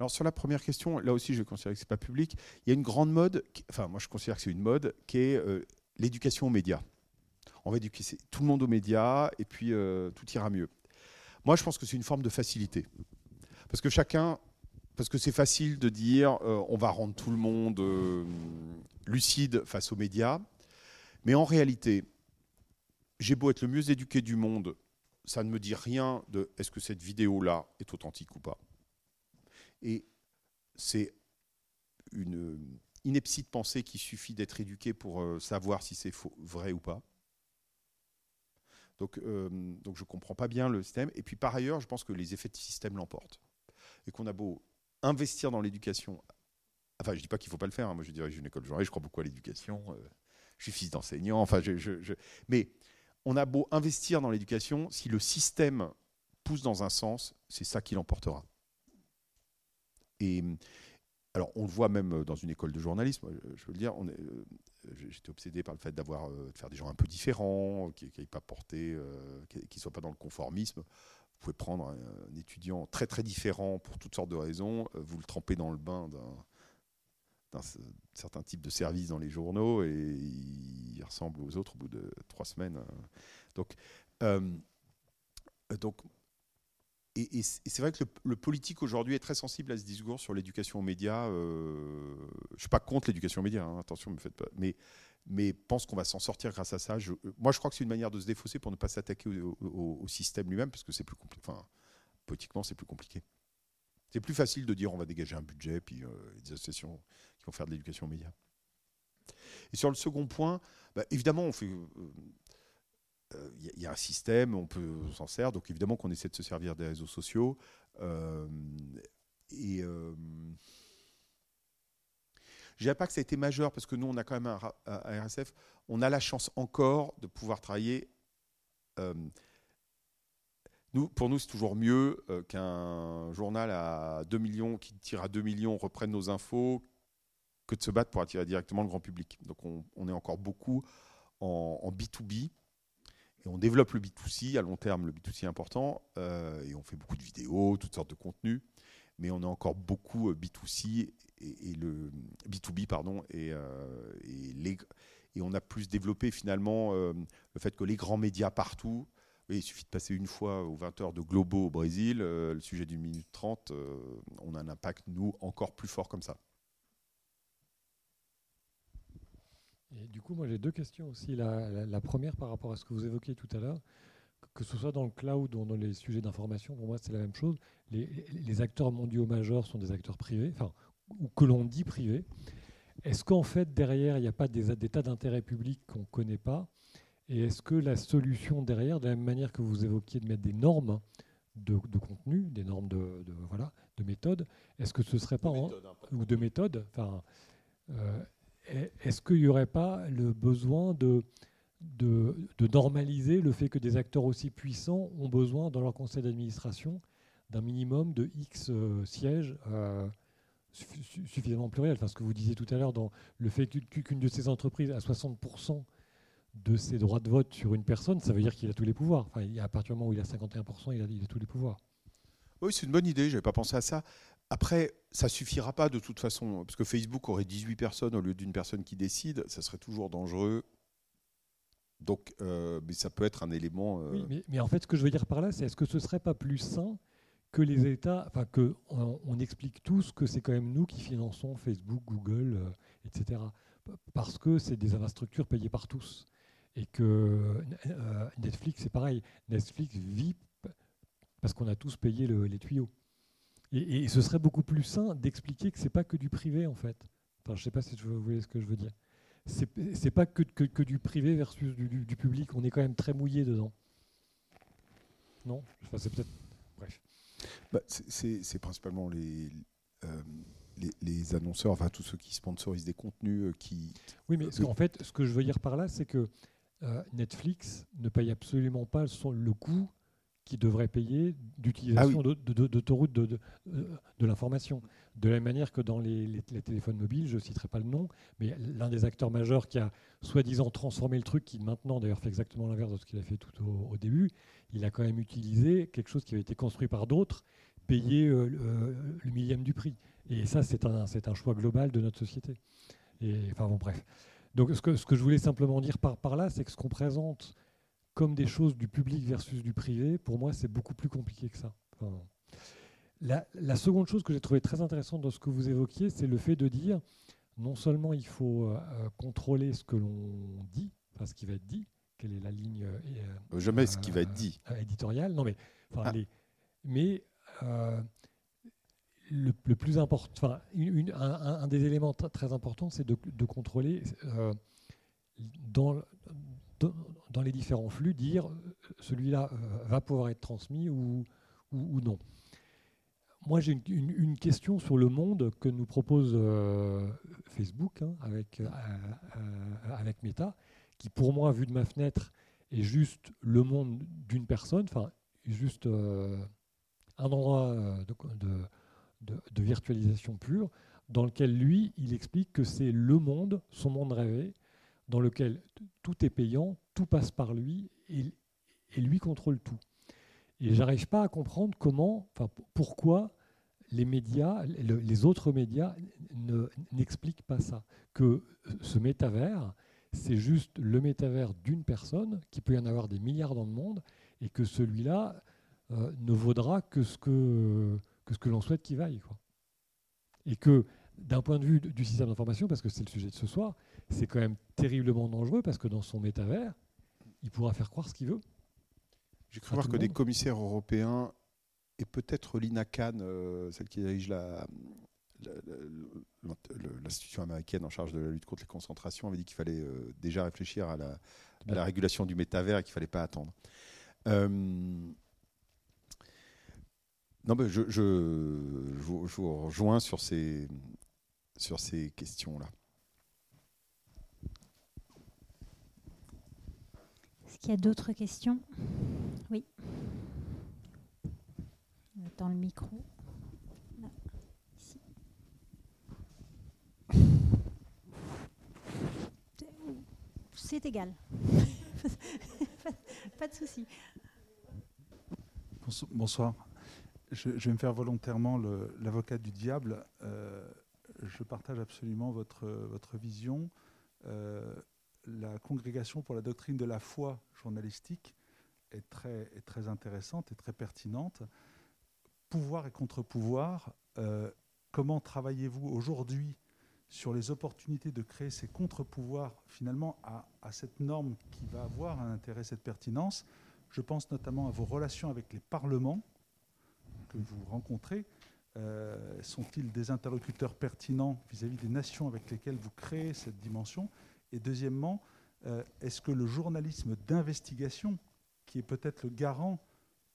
Alors sur la première question, là aussi je considère que ce n'est pas public. Il y a une grande mode, enfin moi je considère que c'est une mode, qui est euh, l'éducation aux médias. On va éduquer tout le monde aux médias et puis euh, tout ira mieux. Moi je pense que c'est une forme de facilité. Parce que chacun, parce que c'est facile de dire euh, on va rendre tout le monde lucide face aux médias, mais en réalité, j'ai beau être le mieux éduqué du monde, ça ne me dit rien de est-ce que cette vidéo-là est authentique ou pas. Et c'est une ineptie de penser qu'il suffit d'être éduqué pour euh, savoir si c'est vrai ou pas. Donc, euh, donc je ne comprends pas bien le système. Et puis par ailleurs, je pense que les effets de système l'emportent. Et qu'on a beau investir dans l'éducation. Enfin, je ne dis pas qu'il ne faut pas le faire. Hein. Moi, je dirais, j'ai une école journée, je crois beaucoup à l'éducation. Euh, je suis fils d'enseignant. Enfin, je, Mais on a beau investir dans l'éducation, si le système pousse dans un sens, c'est ça qui l'emportera. Et alors, on le voit même dans une école de journalisme, je veux le dire, euh, j'étais obsédé par le fait d'avoir, euh, de faire des gens un peu différents, qui n'aient pas porté, euh, qui ne soient pas dans le conformisme. Vous pouvez prendre un, étudiant très très différent pour toutes sortes de raisons, vous le trempez dans le bain d'un certain type de service dans les journaux et il ressemble aux autres au bout de trois semaines. Donc, donc et, c'est vrai que le, politique aujourd'hui est très sensible à ce discours sur l'éducation aux médias. Euh, je ne suis pas contre l'éducation aux médias, hein, attention, me faites pas. Mais, mais pense qu'on va s'en sortir grâce à ça. moi, je crois que c'est une manière de se défausser pour ne pas s'attaquer au, système lui-même, parce que c'est plus compliqué. Enfin, politiquement, c'est plus compliqué. C'est plus facile de dire on va dégager un budget, puis euh, des associations faire de l'éducation aux médias. Et sur le second point, bah, évidemment, fait. Euh, il euh, y, a un système, on peut s'en servir. Donc évidemment qu'on essaie de se servir des réseaux sociaux. Euh, et euh, je dirais pas que ça a été majeur parce que nous, on a quand même un, un RSF. On a la chance encore de pouvoir travailler. Euh, nous, pour nous, c'est toujours mieux euh, qu'un journal à 2 millions, qui tire à 2 millions, reprenne nos infos, que de se battre pour attirer directement le grand public. Donc on, est encore beaucoup en, B2B. Et on développe le B2C, à long terme, le B2C est important, euh, et on fait beaucoup de vidéos, toutes sortes de contenus, mais on est encore beaucoup B2C et, le B2B, pardon, et, euh, et, on a plus développé finalement euh, le fait que les grands médias partout, il suffit de passer une fois aux 20 heures de Globo au Brésil, le sujet d'une minute 30, on a un impact, nous, encore plus fort comme ça. Et du coup, moi j'ai deux questions aussi. La, première par rapport à ce que vous évoquiez tout à l'heure, que ce soit dans le cloud ou dans les sujets d'information, pour moi c'est la même chose. Les, acteurs mondiaux majeurs sont des acteurs privés, enfin, ou que l'on dit privés. Est-ce qu'en fait derrière il n'y a pas des, tas d'intérêts publics qu'on ne connaît pas? Et est-ce que la solution derrière, de la même manière que vous évoquiez de mettre des normes de, contenu, des normes de, voilà, de méthode, est-ce que ce serait pas hein, ou de méthode, enfin, euh, est-ce qu'il n'y aurait pas le besoin de, de, normaliser le fait que des acteurs aussi puissants ont besoin dans leur conseil d'administration d'un minimum de X euh, sièges euh, suffisamment pluriels enfin, Ce que vous disiez tout à l'heure, dans le fait qu'une de ces entreprises a 60% de ses droits de vote sur une personne, ça veut dire qu'il a tous les pouvoirs. Enfin, à partir du moment où il a 51%, il a, il a tous les pouvoirs. Oui, c'est une bonne idée, je n'avais pas pensé à ça. Après, ça suffira pas de toute façon, parce que Facebook aurait 18 personnes au lieu d'une personne qui décide, ça serait toujours dangereux. Donc, euh, ça peut être un élément. Euh, oui, mais, en fait, ce que je veux dire par là, c'est est-ce que ce serait pas plus sain que les États, enfin que on, explique tous que c'est quand même nous qui finançons Facebook, Google, euh, etc. Parce que c'est des infrastructures payées par tous et que Netflix, c'est pareil. Netflix vit parce qu'on a tous payé les tuyaux. Et, ce serait beaucoup plus sain d'expliquer que c'est pas que du privé en fait. Enfin, je sais pas si vous voyez ce que je veux dire. C'est pas que, que, du privé versus du, public. On est quand même très mouillé dedans. Non? Enfin, C'est peut-être. Bref. Bah, c'est principalement les, euh, les, les, annonceurs, enfin tous ceux qui sponsorisent des contenus euh, qui. Oui, mais en fait, ce que je veux dire par là, c'est que euh, Netflix ne paye absolument pas son, le coût qui devrait payer d'utilisation ah d'autoroutes de, de, de, l'information. De la même manière que dans les, téléphones mobiles, je ne citerai pas le nom, mais l'un des acteurs majeurs qui a soi-disant transformé le truc, qui maintenant d'ailleurs fait exactement l'inverse de ce qu'il a fait tout au, début, il a quand même utilisé quelque chose qui avait été construit par d'autres, payé euh, le millième du prix. Et ça, c'est un, un choix global de notre société. Et, enfin bon, bref. Donc ce que, ce que je voulais simplement dire par, par là, c'est que ce qu'on présente comme des choses du public versus du privé, pour moi, c'est beaucoup plus compliqué que ça. la, seconde chose que j'ai trouvé très intéressante dans ce que vous évoquiez, c'est le fait de dire non seulement il faut euh, contrôler ce que l'on dit, enfin ce qui va être dit, quelle est la ligne euh, jamais ce qui va être dit euh, éditoriale, non mais ah. mais le, plus important, un, des éléments très importants, c'est de, de, contrôler dans, dans les différents flux, dire euh, celui-là euh, va pouvoir être transmis ou, non. Moi, j'ai une, question sur le monde que nous propose euh, Facebook hein, avec, Meta, qui pour moi, vu de ma fenêtre, est juste le monde d'une personne, enfin, juste un endroit de, virtualisation pure, dans lequel lui, il explique que c'est le monde, son monde rêvé, dans lequel tout est payant, tout passe par lui et, lui contrôle tout. Et j'arrive pas à comprendre comment, enfin pourquoi les médias, les autres médias n'expliquent pas ça. Que ce métavers, c'est juste le métavers d'une personne, qui peut y en avoir des milliards dans le monde, et que celui-là euh, ne vaudra que ce que, que, ce que l'on souhaite qu'il vaille. Quoi. Et que d'un point de vue du système d'information, parce que c'est le sujet de ce soir, c'est quand même terriblement dangereux parce que dans son métavers, il pourra faire croire ce qu'il veut. J'ai cru voir que des commissaires européens et peut-être Lina Khan, euh, celle qui dirige l'institution américaine en charge de la lutte contre les concentrations, avait dit qu'il fallait euh, déjà réfléchir à la, la, régulation du métavers et qu'il ne fallait pas attendre. Euh, Non, mais je, vous- je vous rejoins sur ces, sur ces questions-là. Qu'il y a d'autres questions? Oui. On attend le micro. C'est égal. (laughs) Pas de souci. Bonso- Bonsoir. Je, vais me faire volontairement l'avocat du diable. Euh, je partage absolument votre, votre vision. Euh, la congrégation pour la doctrine de la foi journalistique est très, très intéressante et très pertinente. Pouvoir et contre-pouvoir, euh, comment travaillez-vous aujourd'hui sur les opportunités de créer ces contre-pouvoirs finalement à, à cette norme qui va avoir un intérêt, cette pertinence? Je pense notamment à vos relations avec les parlements que vous rencontrez. Euh, Sont-ils des interlocuteurs pertinents vis-à-vis des nations avec lesquelles vous créez cette dimension? Et deuxièmement, euh, est-ce que le journalisme d'investigation, qui est peut-être le garant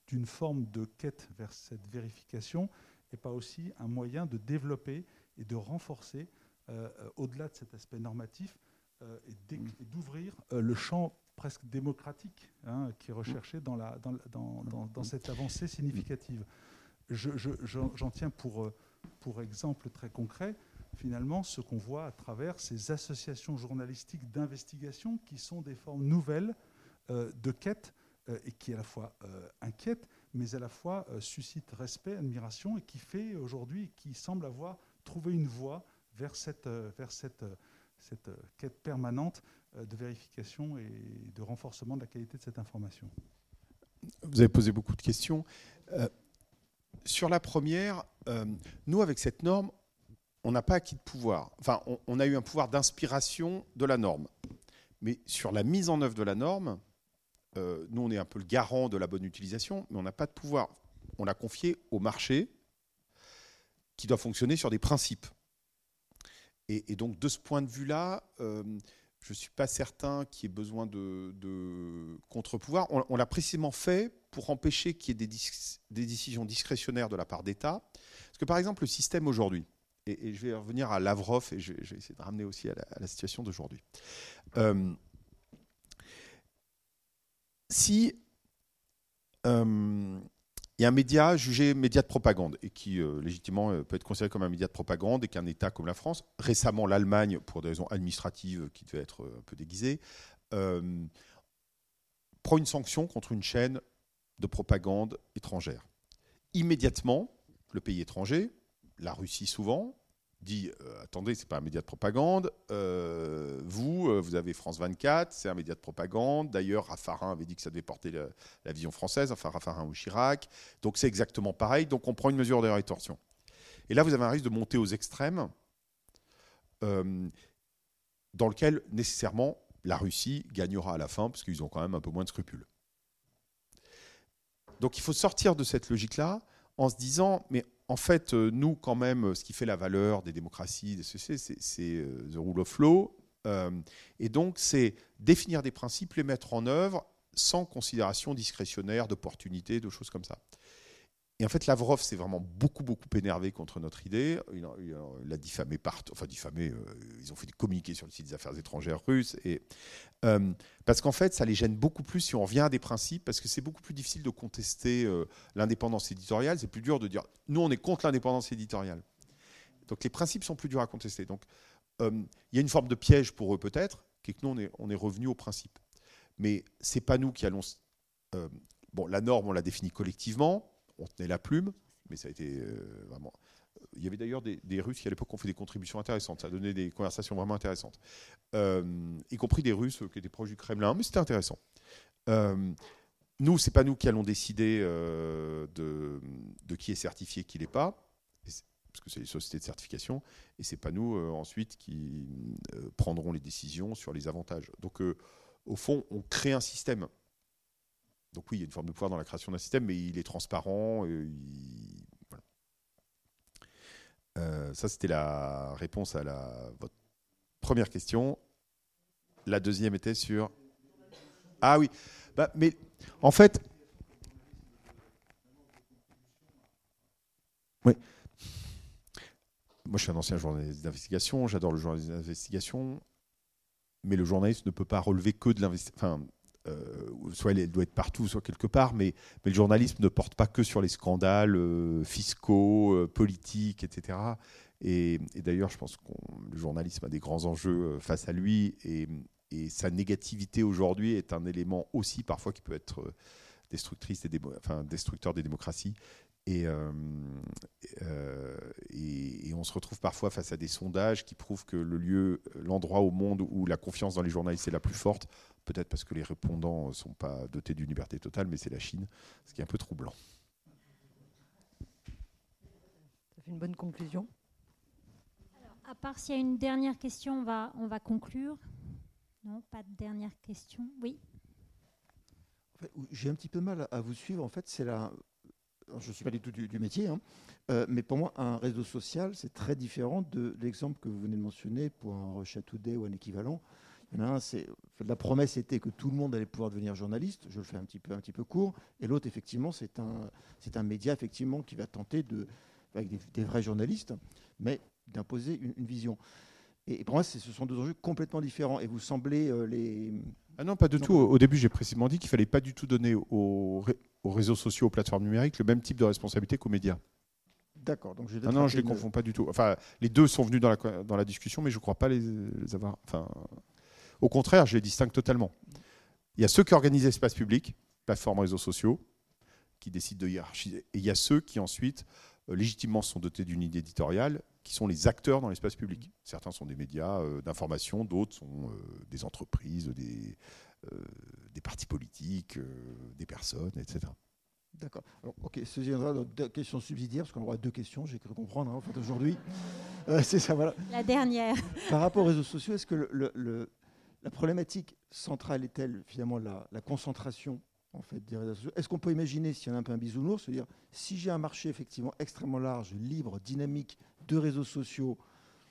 d'une forme de quête vers cette vérification, n'est pas aussi un moyen de développer et de renforcer, euh, au-delà de cet aspect normatif, euh, et d'é- et d'ouvrir le champ presque démocratique hein, qui est recherché dans, la, dans, la- dans- dans- dans cette avancée significative. Je- je- J'en j'en tiens pour, pour exemple très concret, finalement, ce qu'on voit à travers ces associations journalistiques d'investigation qui sont des formes nouvelles euh, de quête euh, et qui à la fois euh, inquiètent, mais à la fois euh, suscitent respect, admiration et qui fait aujourd'hui, qui semble avoir trouvé une voie vers cette, quête permanente de vérification et de renforcement de la qualité de cette information. Vous avez posé beaucoup de questions. Sur la première, nous, avec cette norme, on n'a pas acquis de pouvoir. Enfin, on, a eu un pouvoir d'inspiration de la norme. Mais sur la mise en œuvre de la norme, euh, nous, on est un peu le garant de la bonne utilisation, mais on n'a pas de pouvoir. On l'a confié au marché qui doit fonctionner sur des principes. Et, donc, de ce point de vue-là, euh, je ne suis pas certain qu'il y ait besoin de, contre-pouvoir. On, l'a précisément fait pour empêcher qu'il y ait des décisions discrétionnaires de la part d'État. Parce que, par exemple, le système aujourd'hui, et, je vais revenir à Lavrov et je, vais essayer de ramener aussi à la, situation d'aujourd'hui. Euh, si euh, il y a un média jugé média de propagande et qui euh, légitimement peut être considéré comme un média de propagande et qu'un État comme la France, récemment l'Allemagne, pour des raisons administratives qui devaient être un peu déguisées, prend une sanction contre une chaîne de propagande étrangère. Immédiatement, le pays étranger, la Russie souvent, dit euh, attendez, c'est pas un média de propagande. euh, vous, euh, vous avez France 24, c'est un média de propagande. D'ailleurs, Raffarin avait dit que ça devait porter la vision française, enfin Raffarin ou Chirac. Donc c'est exactement pareil. Donc on prend une mesure de rétorsion. Et là, vous avez un risque de monter aux extrêmes, euh, dans lequel nécessairement la Russie gagnera à la fin, parce qu'ils ont quand même un peu moins de scrupules. Donc il faut sortir de cette logique-là en se disant, mais en fait, euh, nous, quand même, ce qui fait la valeur des démocraties, des sociétés, c'est euh, the rule of law. Euh, et donc, c'est définir des principes, les mettre en œuvre sans considération discrétionnaire, d'opportunité, de choses comme ça. Et en fait, Lavrov s'est vraiment beaucoup, beaucoup énervé contre notre idée. Il l'a diffamé partout. Enfin, diffamé, euh, ils ont fait des communiqués sur le site des affaires étrangères russes. Et, euh, parce qu'en fait, ça les gêne beaucoup plus si on revient à des principes, parce que c'est beaucoup plus difficile de contester euh, l'indépendance éditoriale. C'est plus dur de dire, nous, on est contre l'indépendance éditoriale. Donc les principes sont plus durs à contester. Donc il y a une forme de piège pour eux peut-être, qui est que nous, on est, on est revenu aux principes. Mais c'est pas nous qui allons... bon, la norme, on l'a définie collectivement, on tenait la plume, mais ça a été euh, vraiment... Il y avait d'ailleurs des, Russes qui à l'époque ont fait des contributions intéressantes, ça a donné des conversations vraiment intéressantes, Euh, y compris des Russes qui étaient proches du Kremlin, mais c'était intéressant. Euh, nous, c'est pas nous qui allons décider de, qui est certifié, qui l'est pas, parce que c'est les sociétés de certification, et c'est pas nous ensuite qui prendrons les décisions sur les avantages. Donc, au fond, on crée un système. Donc oui, il y a une forme de pouvoir dans la création d'un système, mais il est transparent. euh. Euh, ça, c'était la réponse à la, votre première question. La deuxième était sur... Ah oui, bah, mais en fait... Oui. Moi, je suis un ancien journaliste d'investigation, j'adore le journalisme d'investigation, mais le journaliste ne peut pas relever que de l'investigation. Euh, soit il doit être partout, soit quelque part, mais, le journalisme ne porte pas que sur les scandales euh, fiscaux, euh, politiques, etc. Et, d'ailleurs, je pense que le journalisme a des grands enjeux face à lui, et, sa négativité aujourd'hui est un élément aussi parfois qui peut être destructrice des enfin, destructeur des démocraties. Et, et, on se retrouve parfois face à des sondages qui prouvent que le lieu, l'endroit au monde où la confiance dans les journalistes est la plus forte, peut-être parce que les répondants ne sont pas dotés d'une liberté totale, mais c'est la Chine, ce qui est un peu troublant. Ça fait une bonne conclusion. Alors, à part s'il y a une dernière question, on va, on va conclure. Non, pas de dernière question. Oui. J'ai un petit peu mal à vous suivre. En fait, c'est la, je ne suis pas du tout du, métier, hein. euh, mais pour moi, un réseau social, c'est très différent de l'exemple que vous venez de mentionner pour un Russia Today ou un équivalent. Il y en a un, c'est, la promesse était que tout le monde allait pouvoir devenir journaliste, je le fais un petit peu, un petit peu court, et l'autre, effectivement, c'est un, c'est un média effectivement, qui va tenter, de, avec des, vrais journalistes, mais d'imposer une, vision. Et pour moi, ce sont deux enjeux complètement différents, et vous semblez euh, les... Ah non, pas du tout. Au début, j'ai précisément dit qu'il ne fallait pas du tout donner aux aux réseaux sociaux, aux plateformes numériques, le même type de responsabilité qu'aux médias. D'accord. Donc je non, je ne les confonds pas du tout. Enfin, les deux sont venus dans la, dans la discussion, mais je ne crois pas les, avoir. Enfin, au contraire, je les distingue totalement. Il y a ceux qui organisent l'espace public, plateformes, réseaux sociaux, qui décident de hiérarchiser. Et il y a ceux qui ensuite, euh, légitimement, sont dotés d'une idée éditoriale, qui sont les acteurs dans l'espace public. Certains sont des médias euh, d'information, d'autres sont euh, des entreprises, des, euh, des partis politiques, des personnes, etc. D'accord. ok, ce viendra dans deux questions subsidiaires, parce qu'on aura deux questions, j'ai cru comprendre, hein, en fait, aujourd'hui. Euh, c'est ça, voilà. La dernière. Par rapport aux réseaux sociaux, est-ce que le, la problématique centrale est-elle finalement la, concentration en fait, des réseaux sociaux? Est-ce qu'on peut imaginer, s'il y en a un peu un bisounours, se dire si j'ai un marché effectivement extrêmement large, libre, dynamique de réseaux sociaux,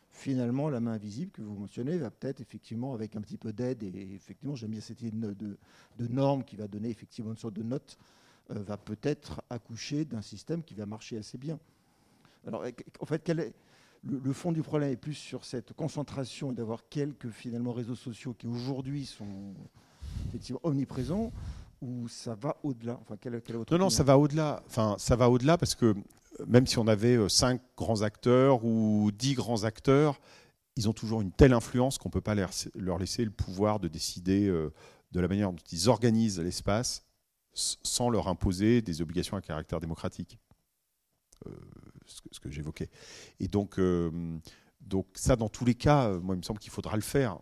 finalement, la main invisible que vous mentionnez va peut-être effectivement, avec un petit peu d'aide, et effectivement, j'aime bien cette idée de, de, norme qui va donner effectivement une sorte de note, euh, va peut-être accoucher d'un système qui va marcher assez bien. Alors, en fait, quel est, le, fond du problème est plus sur cette concentration et d'avoir quelques finalement réseaux sociaux qui aujourd'hui sont effectivement omniprésents, ou ça va au-delà? Enfin, quel, Non, non, ça va au-delà. Enfin, ça va au-delà parce que même si on avait euh, cinq grands acteurs ou dix grands acteurs, ils ont toujours une telle influence qu'on ne peut pas leur laisser le pouvoir de décider euh, de la manière dont ils organisent l'espace sans leur imposer des obligations à caractère démocratique. Euh, ce que, j'évoquais. Et donc, donc ça, dans tous les cas, moi, il me semble qu'il faudra le faire.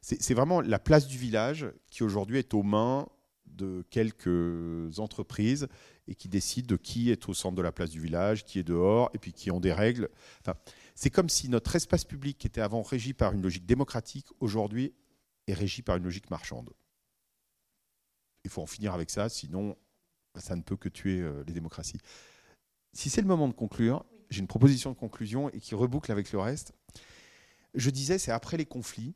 C'est vraiment la place du village qui aujourd'hui est aux mains de quelques entreprises et qui décident de qui est au centre de la place du village, qui est dehors, et puis qui ont des règles. Enfin, c'est comme si notre espace public, qui était avant régi par une logique démocratique, aujourd'hui est régi par une logique marchande. Il faut en finir avec ça, sinon ça ne peut que tuer euh, les démocraties. Si c'est le moment de conclure, j'ai une proposition de conclusion et qui reboucle avec le reste. Je disais, c'est après les conflits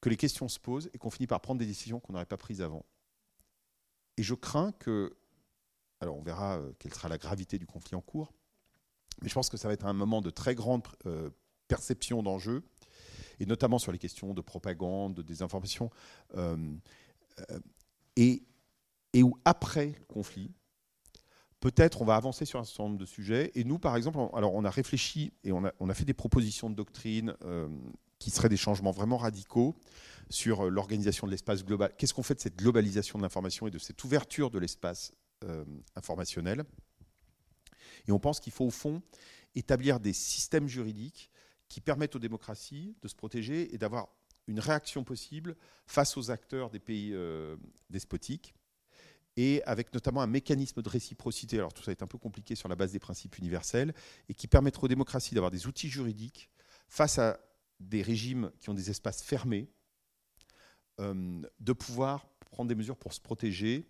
que les questions se posent et qu'on finit par prendre des décisions qu'on n'aurait pas prises avant. Et je crains que alors on verra euh, quelle sera la gravité du conflit en cours. Mais je pense que ça va être un moment de très grande euh, perception d'enjeux, et notamment sur les questions de propagande, de désinformation, euh, et, et où après le conflit, peut-être on va avancer sur un certain nombre de sujets. Et nous, par exemple, on, alors on a réfléchi et on a, fait des propositions de doctrine qui seraient des changements vraiment radicaux sur l'organisation de l'espace global. Qu'est-ce qu'on fait de cette globalisation de l'information et de cette ouverture de l'espace euh, informationnel? Et on pense qu'il faut au fond établir des systèmes juridiques qui permettent aux démocraties de se protéger et d'avoir une réaction possible face aux acteurs des pays euh, despotiques et avec notamment un mécanisme de réciprocité. Alors tout ça est un peu compliqué sur la base des principes universels et qui permettra aux démocraties d'avoir des outils juridiques face à des régimes qui ont des espaces fermés, euh, de pouvoir prendre des mesures pour se protéger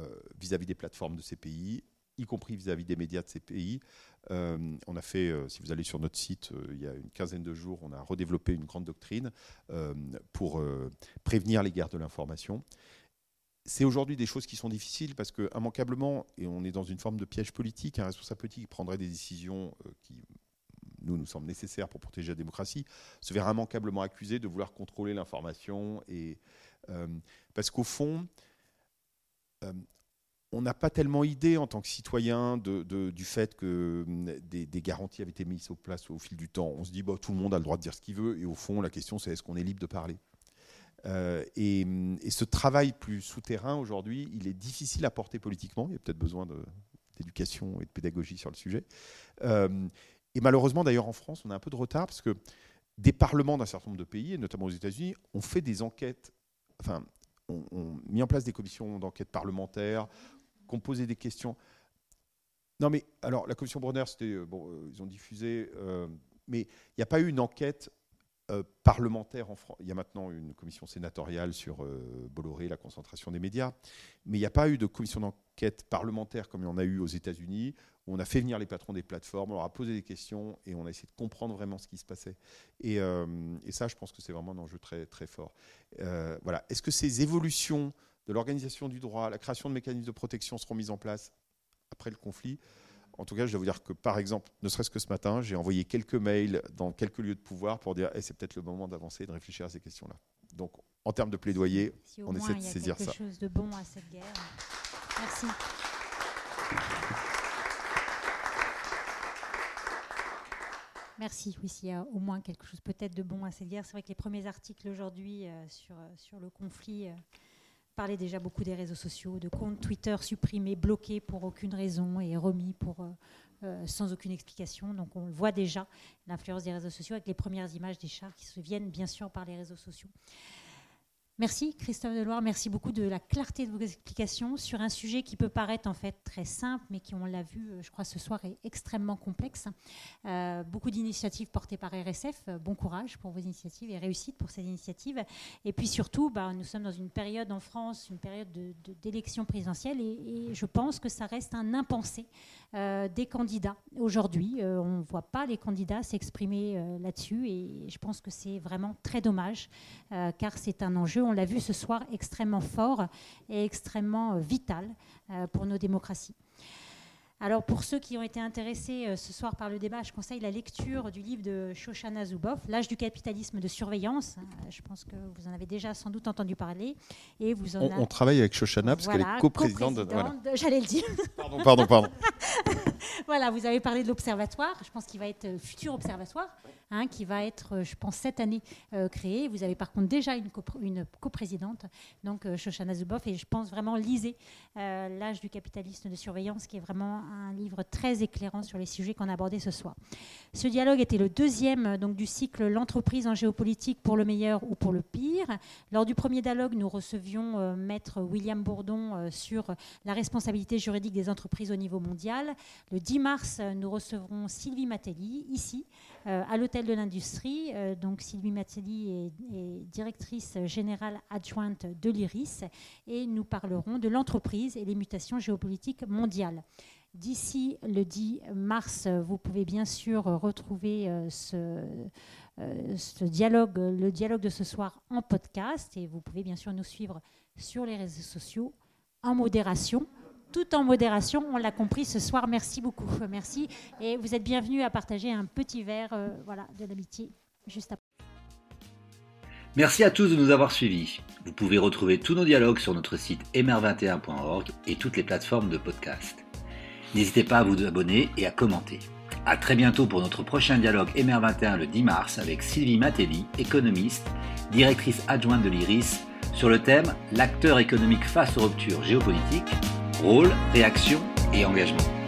euh, vis-à-vis des plateformes de ces pays, y compris vis-à-vis des médias de ces pays. Euh, on a fait, si vous allez sur notre site, il y a une quinzaine de jours, on a redéveloppé une grande doctrine pour prévenir les guerres de l'information. C'est aujourd'hui des choses qui sont difficiles parce que, immanquablement, et on est dans une forme de piège politique, un responsable politique prendrait des décisions euh, qui, nous, nous semblent nécessaires pour protéger la démocratie, se verra immanquablement accusé de vouloir contrôler l'information. Et, euh, parce qu'au fond, euh, on n'a pas tellement idée en tant que citoyen du fait que hum, des, garanties avaient été mises au place au fil du temps. On se dit, bah, tout le monde a le droit de dire ce qu'il veut, et au fond, la question, c'est est-ce qu'on est libre de parler? Euh, et, ce travail plus souterrain aujourd'hui, il est difficile à porter politiquement. Il y a peut-être besoin d'éducation et de pédagogie sur le sujet. Euh, et malheureusement, d'ailleurs, en France, on a un peu de retard parce que des parlements d'un certain nombre de pays, et notamment aux États-Unis, ont fait des enquêtes, enfin, ont, mis en place des commissions d'enquête parlementaires, ont posé des questions. Non, mais alors, la commission Brunner, c'était. Euh, bon, ils ont diffusé, mais il n'y a pas eu une enquête euh, parlementaire en France. Il y a maintenant une commission sénatoriale sur euh, Bolloré, la concentration des médias, mais il n'y a pas eu de commission d'enquête parlementaire comme il y en a eu aux États-Unis, où on a fait venir les patrons des plateformes, on leur a posé des questions et on a essayé de comprendre vraiment ce qui se passait. Et, euh, ça, je pense que c'est vraiment un enjeu très, très fort. voilà. Est-ce que ces évolutions de l'organisation du droit, la création de mécanismes de protection seront mises en place après le conflit? En tout cas, je dois vous dire que, par exemple, ne serait-ce que ce matin, j'ai envoyé quelques mails dans quelques lieux de pouvoir pour dire hey, c'est peut-être le moment d'avancer et de réfléchir à ces questions-là. Donc, en termes de plaidoyer, on essaie de saisir ça. quelque chose de bon à cette guerre. Merci. Merci. Oui, s'il y a au moins quelque chose peut-être de bon à cette guerre. C'est vrai que les premiers articles aujourd'hui euh, sur, euh, sur le conflit euh, parlait déjà beaucoup des réseaux sociaux, de comptes Twitter supprimés, bloqués pour aucune raison et remis pour, euh, euh, sans aucune explication. Donc on voit déjà, l'influence des réseaux sociaux avec les premières images des chars qui se viennent bien sûr par les réseaux sociaux. Merci Christophe Deloire, merci beaucoup de la clarté de vos explications sur un sujet qui peut paraître en fait très simple, mais qui, on l'a vu, euh, je crois, ce soir est extrêmement complexe. Euh, beaucoup d'initiatives portées par RSF, euh, bon courage pour vos initiatives et réussite pour ces initiatives. Et puis surtout, bah, nous sommes dans une période en France, une période d'élection présidentielle, et, je pense que ça reste un impensé des candidats. Aujourd'hui, on ne voit pas les candidats s'exprimer là-dessus, et je pense que c'est vraiment très dommage, car c'est un enjeu on l'a vu ce soir, extrêmement fort et extrêmement vital euh, pour nos démocraties. Alors pour ceux qui ont été intéressés euh, ce soir par le débat, je conseille la lecture du livre de Shoshana Zuboff, L'âge du capitalisme de surveillance. Je pense que vous en avez déjà sans doute entendu parler. Et vous on, travaille avec Shoshana parce qu'elle est coprésidente. de... J'allais le dire. Pardon, pardon, pardon. (laughs) voilà, vous avez parlé de l'observatoire. Je pense qu'il va être futur observatoire. Hein, qui va être, euh, je pense, cette année euh, créé. Vous avez par contre déjà une, coprésidente, donc euh, Shoshana Zuboff, et je pense vraiment lisez L'âge du capitalisme de surveillance, qui est vraiment un livre très éclairant sur les sujets qu'on a abordés ce soir. Ce dialogue était le deuxième donc, du cycle L'entreprise en géopolitique pour le meilleur ou pour le pire. Lors du premier dialogue, nous recevions maître William Bourdon sur la responsabilité juridique des entreprises au niveau mondial. Le 10 mars, nous recevrons Sylvie Matelli, ici, à l'hôtel de l'Industrie. Euh, donc Sylvie Matelli est, directrice générale adjointe de l'IRIS et nous parlerons de l'entreprise et les mutations géopolitiques mondiales. D'ici le 10 mars, vous pouvez bien sûr retrouver euh, ce, euh, ce, dialogue, le dialogue de ce soir en podcast et vous pouvez bien sûr nous suivre sur les réseaux sociaux en modération tout en modération. On l'a compris ce soir. Merci beaucoup. Merci. Et vous êtes bienvenus à partager un petit verre euh, voilà, de l'amitié juste après. Merci à tous de nous avoir suivis. Vous pouvez retrouver tous nos dialogues sur notre site mr21.org et toutes les plateformes de podcast. N'hésitez pas à vous abonner et à commenter. A très bientôt pour notre prochain dialogue MR21 le 10 mars avec Sylvie Matelli, économiste, directrice adjointe de l'IRIS, sur le thème L'acteur économique face aux ruptures géopolitiques rôle, réaction et engagement.